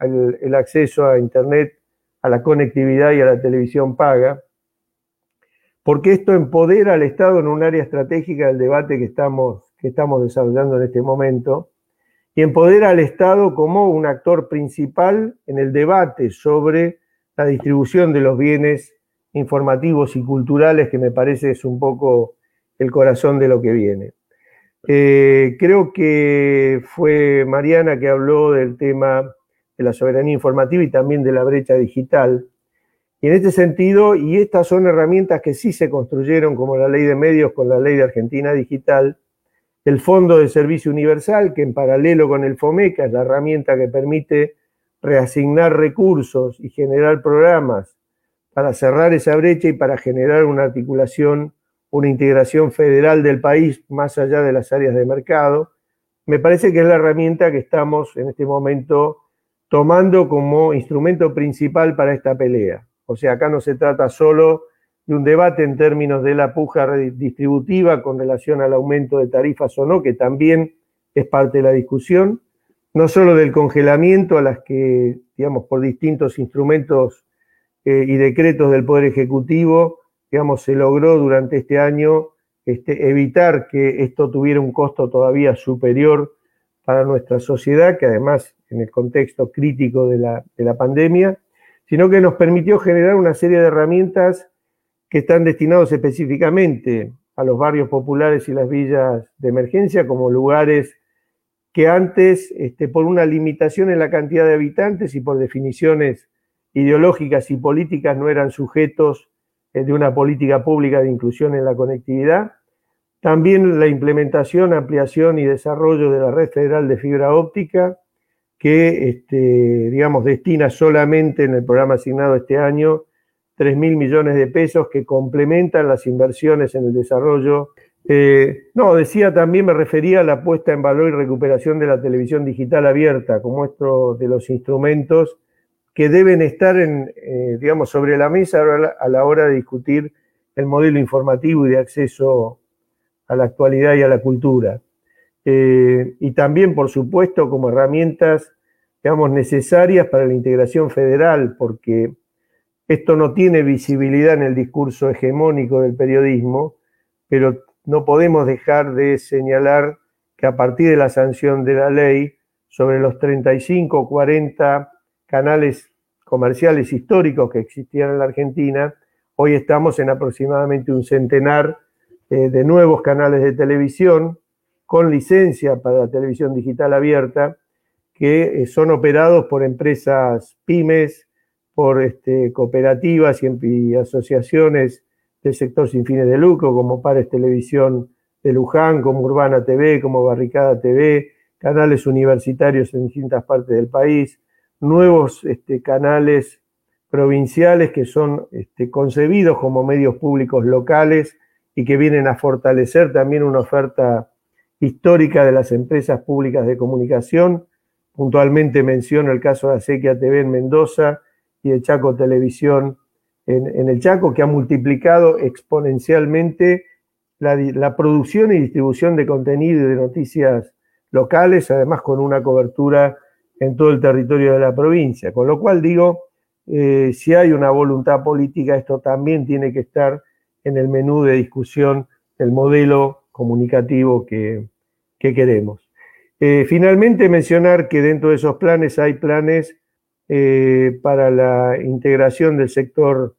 el, acceso a Internet, a la conectividad y a la televisión paga, porque esto empodera al Estado en un área estratégica del debate que estamos, que estamos desarrollando en este momento, y empodera al Estado como un actor principal en el debate sobre la distribución de los bienes informativos y culturales, que me parece es un poco el corazón de lo que viene. Eh, creo que fue Mariana que habló del tema de la soberanía informativa y también de la brecha digital. Y en este sentido, y estas son herramientas que sí se construyeron, como la ley de medios con la ley de Argentina Digital, el Fondo de Servicio Universal, que en paralelo con el FOMECA es la herramienta que permite reasignar recursos y generar programas para cerrar esa brecha y para generar una articulación, una integración federal del país más allá de las áreas de mercado, me parece que es la herramienta que estamos en este momento tomando como instrumento principal para esta pelea. O sea, acá no se trata solo de un debate en términos de la puja redistributiva con relación al aumento de tarifas o no, que también es parte de la discusión, no solo del congelamiento a las que, digamos, por distintos instrumentos eh, y decretos del Poder Ejecutivo, digamos, se logró durante este año este, evitar que esto tuviera un costo todavía superior para nuestra sociedad, que además en el contexto crítico de la, de la pandemia, sino que nos permitió generar una serie de herramientas que están destinados específicamente a los barrios populares y las villas de emergencia como lugares que antes, este, por una limitación en la cantidad de habitantes y por definiciones ideológicas y políticas, no eran sujetos eh, de una política pública de inclusión en la conectividad. También la implementación, ampliación y desarrollo de la red federal de fibra óptica, que, este, digamos, destina solamente en el programa asignado este año 3 mil millones de pesos que complementan las inversiones en el desarrollo. Eh, no, decía también, me refería a la puesta en valor y recuperación de la televisión digital abierta como otro de los instrumentos que deben estar en, eh, digamos, sobre la mesa a la hora de discutir el modelo informativo y de acceso a la actualidad y a la cultura. Eh, y también, por supuesto, como herramientas, digamos, necesarias para la integración federal, porque esto no tiene visibilidad en el discurso hegemónico del periodismo, pero no podemos dejar de señalar que a partir de la sanción de la ley, sobre los 35 o 40 canales comerciales históricos que existían en la Argentina, hoy estamos en aproximadamente un centenar eh, de nuevos canales de televisión con licencia para la televisión digital abierta, que eh, son operados por empresas pymes, por este, cooperativas y, asociaciones del sector sin fines de lucro, como Pares Televisión de Luján, como Urbana TV, como Barricada TV, canales universitarios en distintas partes del país, nuevos este, canales provinciales que son este, concebidos como medios públicos locales y que vienen a fortalecer también una oferta histórica de las empresas públicas de comunicación. Puntualmente menciono el caso de Acequia TV en Mendoza, y de Chaco Televisión en, el Chaco, que ha multiplicado exponencialmente la, producción y distribución de contenido y de noticias locales, además con una cobertura en todo el territorio de la provincia. Con lo cual digo, eh, si hay una voluntad política, esto también tiene que estar en el menú de discusión del modelo comunicativo que, queremos. Eh, finalmente, mencionar que dentro de esos planes hay planes eh, para la integración del sector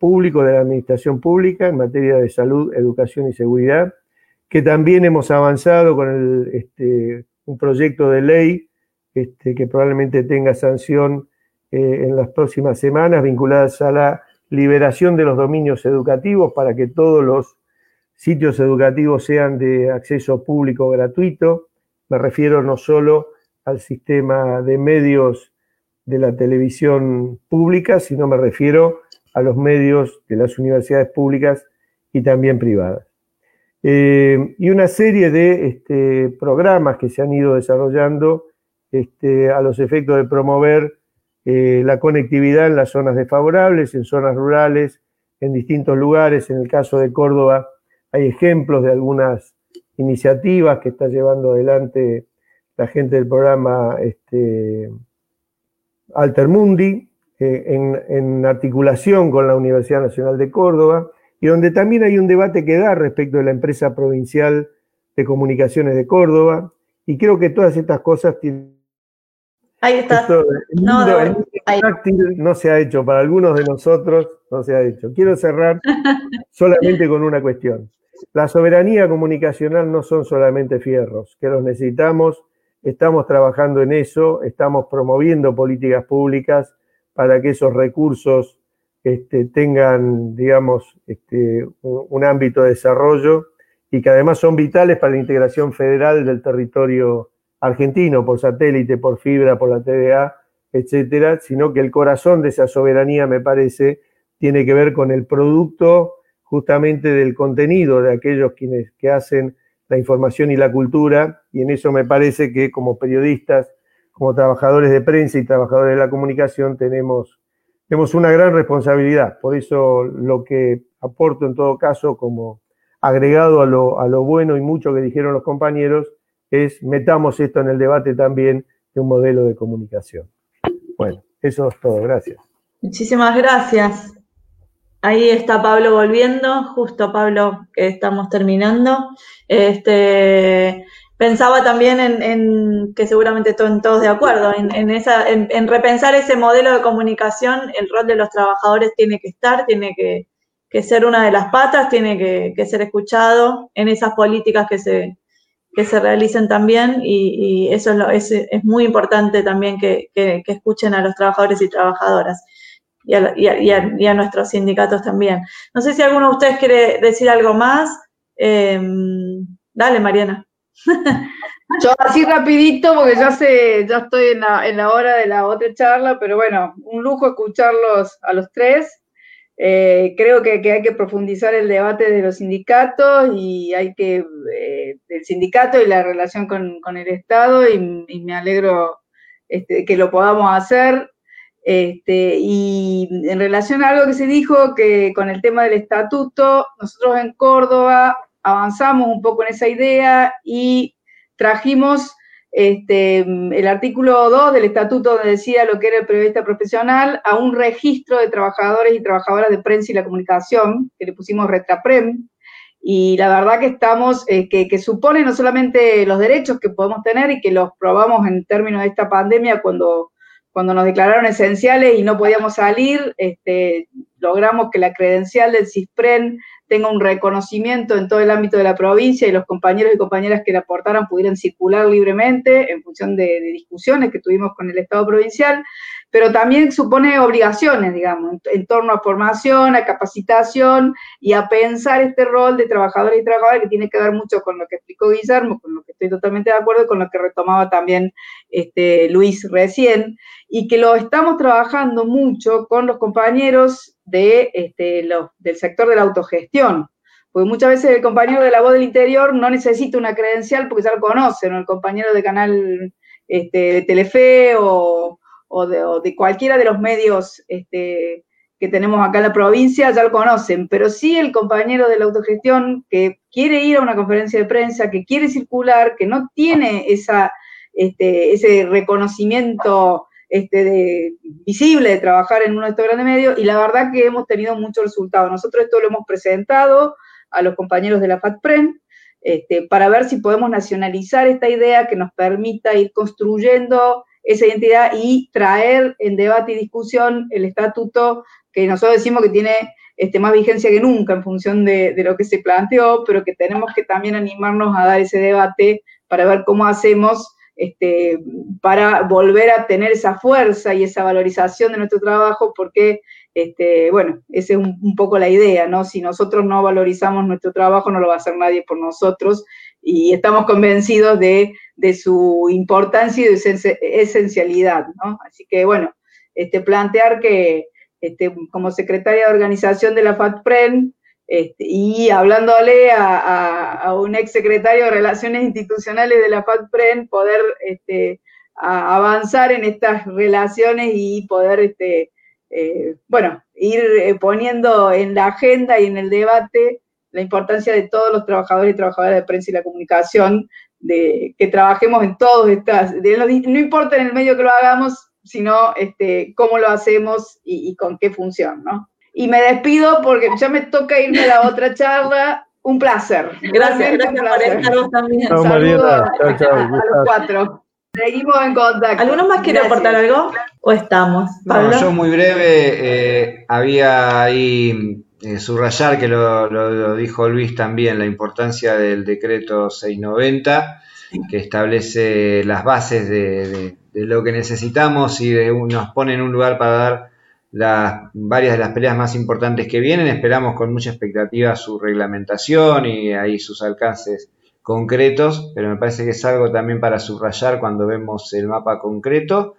público, de la administración pública en materia de salud, educación y seguridad, que también hemos avanzado con este, un proyecto de ley este, que probablemente tenga sanción eh, en las próximas semanas vinculadas a la liberación de los dominios educativos para que todos los sitios educativos sean de acceso público gratuito. Me refiero no solo al sistema de medios de la televisión pública, sino me refiero a los medios de las universidades públicas y también privadas. Eh, y una serie de este, programas que se han ido desarrollando este, a los efectos de promover eh, la conectividad en las zonas desfavorables, en zonas rurales, en distintos lugares. En el caso de Córdoba hay ejemplos de algunas iniciativas que está llevando adelante la gente del programa este, Altermundi, eh, en, articulación con la Universidad Nacional de Córdoba, y donde también hay un debate que da respecto de la empresa provincial de comunicaciones de Córdoba, y creo que todas estas cosas tienen... Ahí está. no, no se ha hecho, para algunos de nosotros no se ha hecho. Quiero cerrar solamente con una cuestión. La soberanía comunicacional no son solamente fierros, que los necesitamos Estamos trabajando en eso, estamos promoviendo políticas públicas para que esos recursos este, tengan, digamos, este, un, ámbito de desarrollo y que además son vitales para la integración federal del territorio argentino por satélite, por fibra, por la TVA, etcétera, sino que el corazón de esa soberanía, me parece, tiene que ver con el producto justamente del contenido de aquellos quienes que hacen la información y la cultura, y en eso me parece que como periodistas, como trabajadores de prensa y trabajadores de la comunicación tenemos, tenemos una gran responsabilidad. Por eso lo que aporto en todo caso como agregado a lo, a lo bueno y mucho que dijeron los compañeros es metamos esto en el debate también de un modelo de comunicación. Bueno, eso es todo. Gracias. Muchísimas gracias. Ahí está Pablo volviendo, justo Pablo que estamos terminando. Este, pensaba también en, que seguramente están todos de acuerdo, en, esa, en, repensar ese modelo de comunicación, el rol de los trabajadores tiene que estar, tiene que, ser una de las patas, tiene que, ser escuchado en esas políticas que se, que se realicen también y, eso es, es, muy importante también que, escuchen a los trabajadores y trabajadoras y a, nuestros sindicatos también. No sé si alguno de ustedes quiere decir algo más. Em, dale, Mariana. Yo así rapidito, porque ya sé, ya estoy en la, en la hora de la otra charla, pero bueno, un lujo escucharlos a los tres. Eh, creo que, hay que profundizar el debate de los sindicatos y hay que, eh, sindicato y la relación con, el Estado y, me alegro este, que lo podamos hacer. Este, y en relación a algo que se dijo, que con el tema del estatuto, nosotros en Córdoba avanzamos un poco en esa idea y trajimos este, el artículo 2 del estatuto decía lo que era el periodista profesional a un registro de trabajadores y trabajadoras de prensa y la comunicación, que le pusimos Retraprem, y la verdad que estamos, eh, que, que, supone no solamente los derechos que podemos tener y que los probamos en términos de esta pandemia cuando cuando nos declararon esenciales y no podíamos salir, este, logramos que la credencial del CISPREN tenga un reconocimiento en todo el ámbito de la provincia y los compañeros y compañeras que la aportaran pudieran circular libremente en función de, discusiones que tuvimos con el Estado provincial, pero también supone obligaciones, digamos, en, torno a formación, a capacitación y a pensar este rol de trabajadores y trabajadoras que tiene que ver mucho con lo que explicó Guillermo, con lo que estoy totalmente de acuerdo y con lo que retomaba también este, Luis recién, y que lo estamos trabajando mucho con los compañeros de, este, del sector de la autogestión. Porque muchas veces el compañero de la voz del interior no necesita una credencial porque ya lo conocen, o el compañero de canal este, de Telefe o, de, cualquiera de los medios este, que tenemos acá en la provincia ya lo conocen, pero sí el compañero de la autogestión que quiere ir a una conferencia de prensa, que quiere circular, que no tiene esa, este, ese reconocimiento este, visible de trabajar en uno de estos grandes medios y la verdad que hemos tenido muchos resultados. Nosotros esto lo hemos presentado a los compañeros de la FATPREN para ver si podemos nacionalizar esta idea que nos permita ir construyendo esa identidad y traer en debate y discusión el estatuto que nosotros decimos que tiene este, más vigencia que nunca en función de, de, lo que se planteó, pero que tenemos que también animarnos a dar ese debate para ver cómo hacemos este, para volver a tener esa fuerza y esa valorización de nuestro trabajo, porque, este, bueno, esa es un, poco la idea, ¿no? Si nosotros no valorizamos nuestro trabajo, no lo va a hacer nadie por nosotros, y estamos convencidos de, su importancia y de su esencialidad, ¿no? Así que, bueno, este, plantear que este, como secretaria de organización de la FATPREN, este, y hablándole a, un ex secretario de Relaciones Institucionales de la FATPREN, poder este, avanzar en estas relaciones y poder, este, eh, bueno, ir eh, poniendo en la agenda y en el debate la importancia de todos los trabajadores y trabajadoras de prensa y la comunicación, de que trabajemos en todos estas, no importa en el medio que lo hagamos, sino este, cómo lo hacemos y, y con qué función, ¿no? y me despido porque ya me toca irme a la otra charla. Un placer. Gracias, gracias por estar también. Saludos a, los cuatro. Seguimos en contacto. ¿Alguno más quiere aportar algo? ¿O estamos? yo muy breve, eh, había ahí eh, subrayar que lo, dijo Luis también, la importancia del decreto 690, que establece las bases de, de lo que necesitamos y de, nos pone en un lugar para dar las, varias de las peleas más importantes que vienen. Esperamos con mucha expectativa su reglamentación y ahí sus alcances concretos, pero me parece que es algo también para subrayar cuando vemos el mapa concreto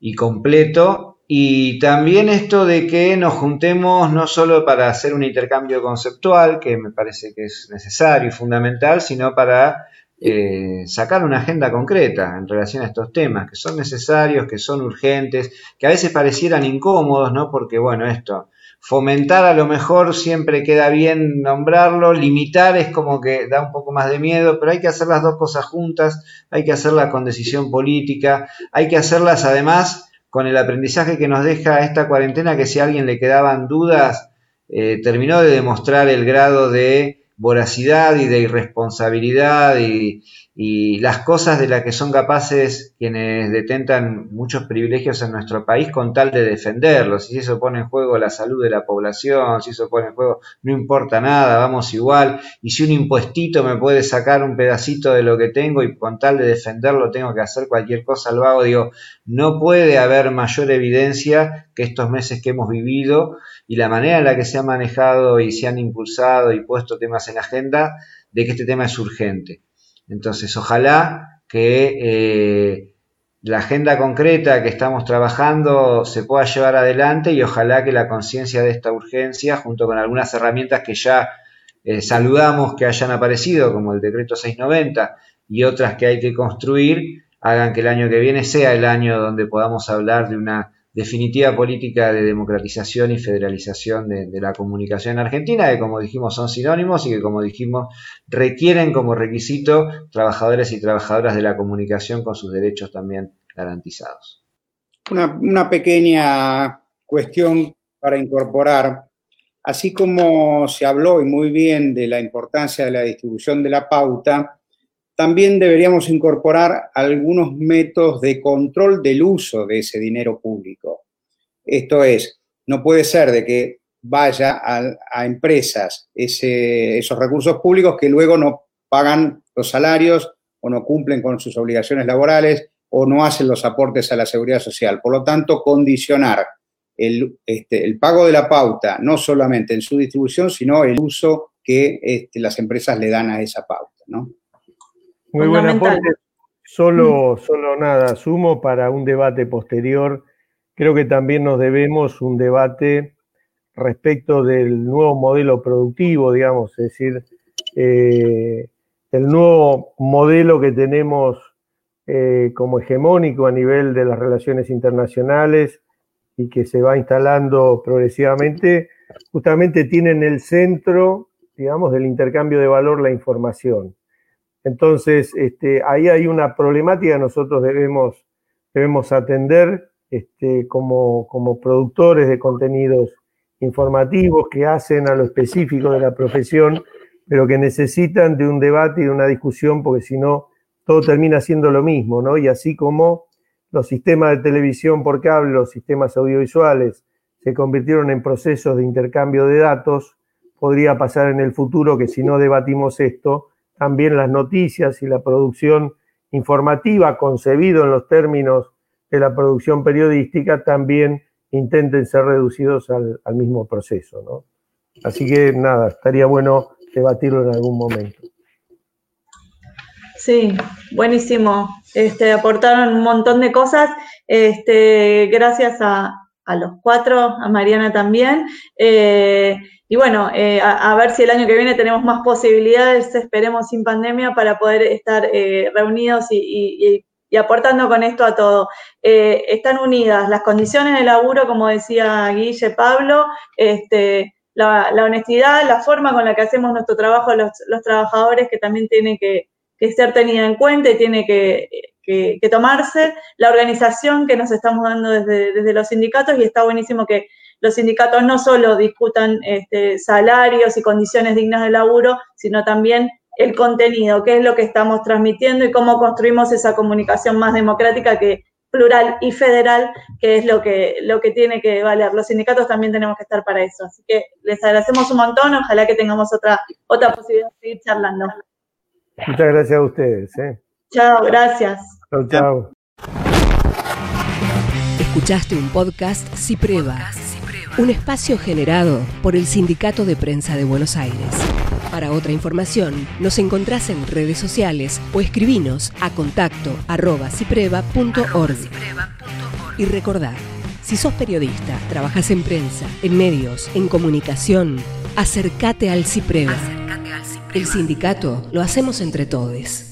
y completo. Y también esto de que nos juntemos no solo para hacer un intercambio conceptual, que me parece que es necesario y fundamental, sino para eh, sacar una agenda concreta en relación a estos temas, que son necesarios, que son urgentes, que a veces parecieran incómodos, ¿no? Porque, bueno, esto, fomentar a lo mejor siempre queda bien nombrarlo, limitar es como que da un poco más de miedo, pero hay que hacer las dos cosas juntas, hay que hacerlas con decisión política, hay que hacerlas además con el aprendizaje que nos deja esta cuarentena, que si a alguien le quedaban dudas, eh, terminó de demostrar el grado de voracidad y de irresponsabilidad y, las cosas de las que son capaces quienes detentan muchos privilegios en nuestro país con tal de defenderlos. Si eso pone en juego la salud de la población, si eso pone en juego, no importa nada, vamos igual. Y si un impuestito me puede sacar un pedacito de lo que tengo y con tal de defenderlo tengo que hacer cualquier cosa, lo hago. Digo, no puede haber mayor evidencia que estos meses que hemos vivido y la manera en la que se han manejado y se han impulsado y puesto temas en agenda de que este tema es urgente. Entonces, ojalá que eh, la agenda concreta que estamos trabajando se pueda llevar adelante y ojalá que la conciencia de esta urgencia, junto con algunas herramientas que ya eh, saludamos que hayan aparecido, como el decreto 690 y otras que hay que construir, hagan que el año que viene sea el año donde podamos hablar de una definitiva política de democratización y federalización de, la comunicación en Argentina, que como dijimos son sinónimos y que como dijimos requieren como requisito trabajadores y trabajadoras de la comunicación con sus derechos también garantizados. Una, una pequeña cuestión para incorporar, así como se habló y muy bien de la importancia de la distribución de la pauta, también deberíamos incorporar algunos métodos de control del uso de ese dinero público. Esto es, no puede ser de que vaya a, empresas esos recursos públicos que luego no pagan los salarios o no cumplen con sus obligaciones laborales o no hacen los aportes a la seguridad social. Por lo tanto, condicionar el, este, pago de la pauta no solamente en su distribución, sino el uso que este, las empresas le dan a esa pauta. ¿no? Muy buen aporte. Solo, solo nada, sumo para un debate posterior. Creo que también nos debemos un debate respecto del nuevo modelo productivo, digamos, es decir, eh, el nuevo modelo que tenemos eh, como hegemónico a nivel de las relaciones internacionales y que se va instalando progresivamente, justamente tiene en el centro, digamos, del intercambio de valor la información. Entonces, este, ahí hay una problemática que nosotros debemos, debemos atender este, como, como productores de contenidos informativos que hacen a lo específico de la profesión, pero que necesitan de un debate y de una discusión, porque si no, todo termina siendo lo mismo, ¿no? Y así como los sistemas de televisión por cable, los sistemas audiovisuales se convirtieron en procesos de intercambio de datos, podría pasar en el futuro que si no debatimos esto, también las noticias y la producción informativa, concebido en los términos de la producción periodística, también intenten ser reducidos al, mismo proceso. ¿no? Así que nada, estaría bueno debatirlo en algún momento. Sí, buenísimo. Este, aportaron un montón de cosas. Este, gracias a, los cuatro, a Mariana también. Eh, y bueno, eh, a, ver si el año que viene tenemos más posibilidades, esperemos sin pandemia, para poder estar eh, reunidos y, aportando con esto a todo. Están unidas las condiciones de laburo, como decía Guille Pablo, este, la, honestidad, la forma con la que hacemos nuestro trabajo los, trabajadores, que también tiene que, ser tenida en cuenta y tiene que, tomarse, la organización que nos estamos dando desde, desde los sindicatos y está buenísimo que los sindicatos no solo discutan este, salarios y condiciones dignas de laburo, sino también el contenido, qué es lo que estamos transmitiendo y cómo construimos esa comunicación más democrática que plural y federal, que es lo que, lo que tiene que valer. Los sindicatos también tenemos que estar para eso. Así que les agradecemos un montón, ojalá que tengamos otra, otra posibilidad de seguir charlando. Muchas gracias a ustedes. ¿eh? Chao, gracias. Chao, chao. Escuchaste un podcast Cipreva un espacio generado por el Sindicato de Prensa de Buenos Aires. Para otra información, nos encontrás en redes sociales o escribinos a contacto arroba cipreva.org. Y recordad, si sos periodista, trabajas en prensa, en medios, en comunicación, acércate al Cipreva. El sindicato lo hacemos entre todos.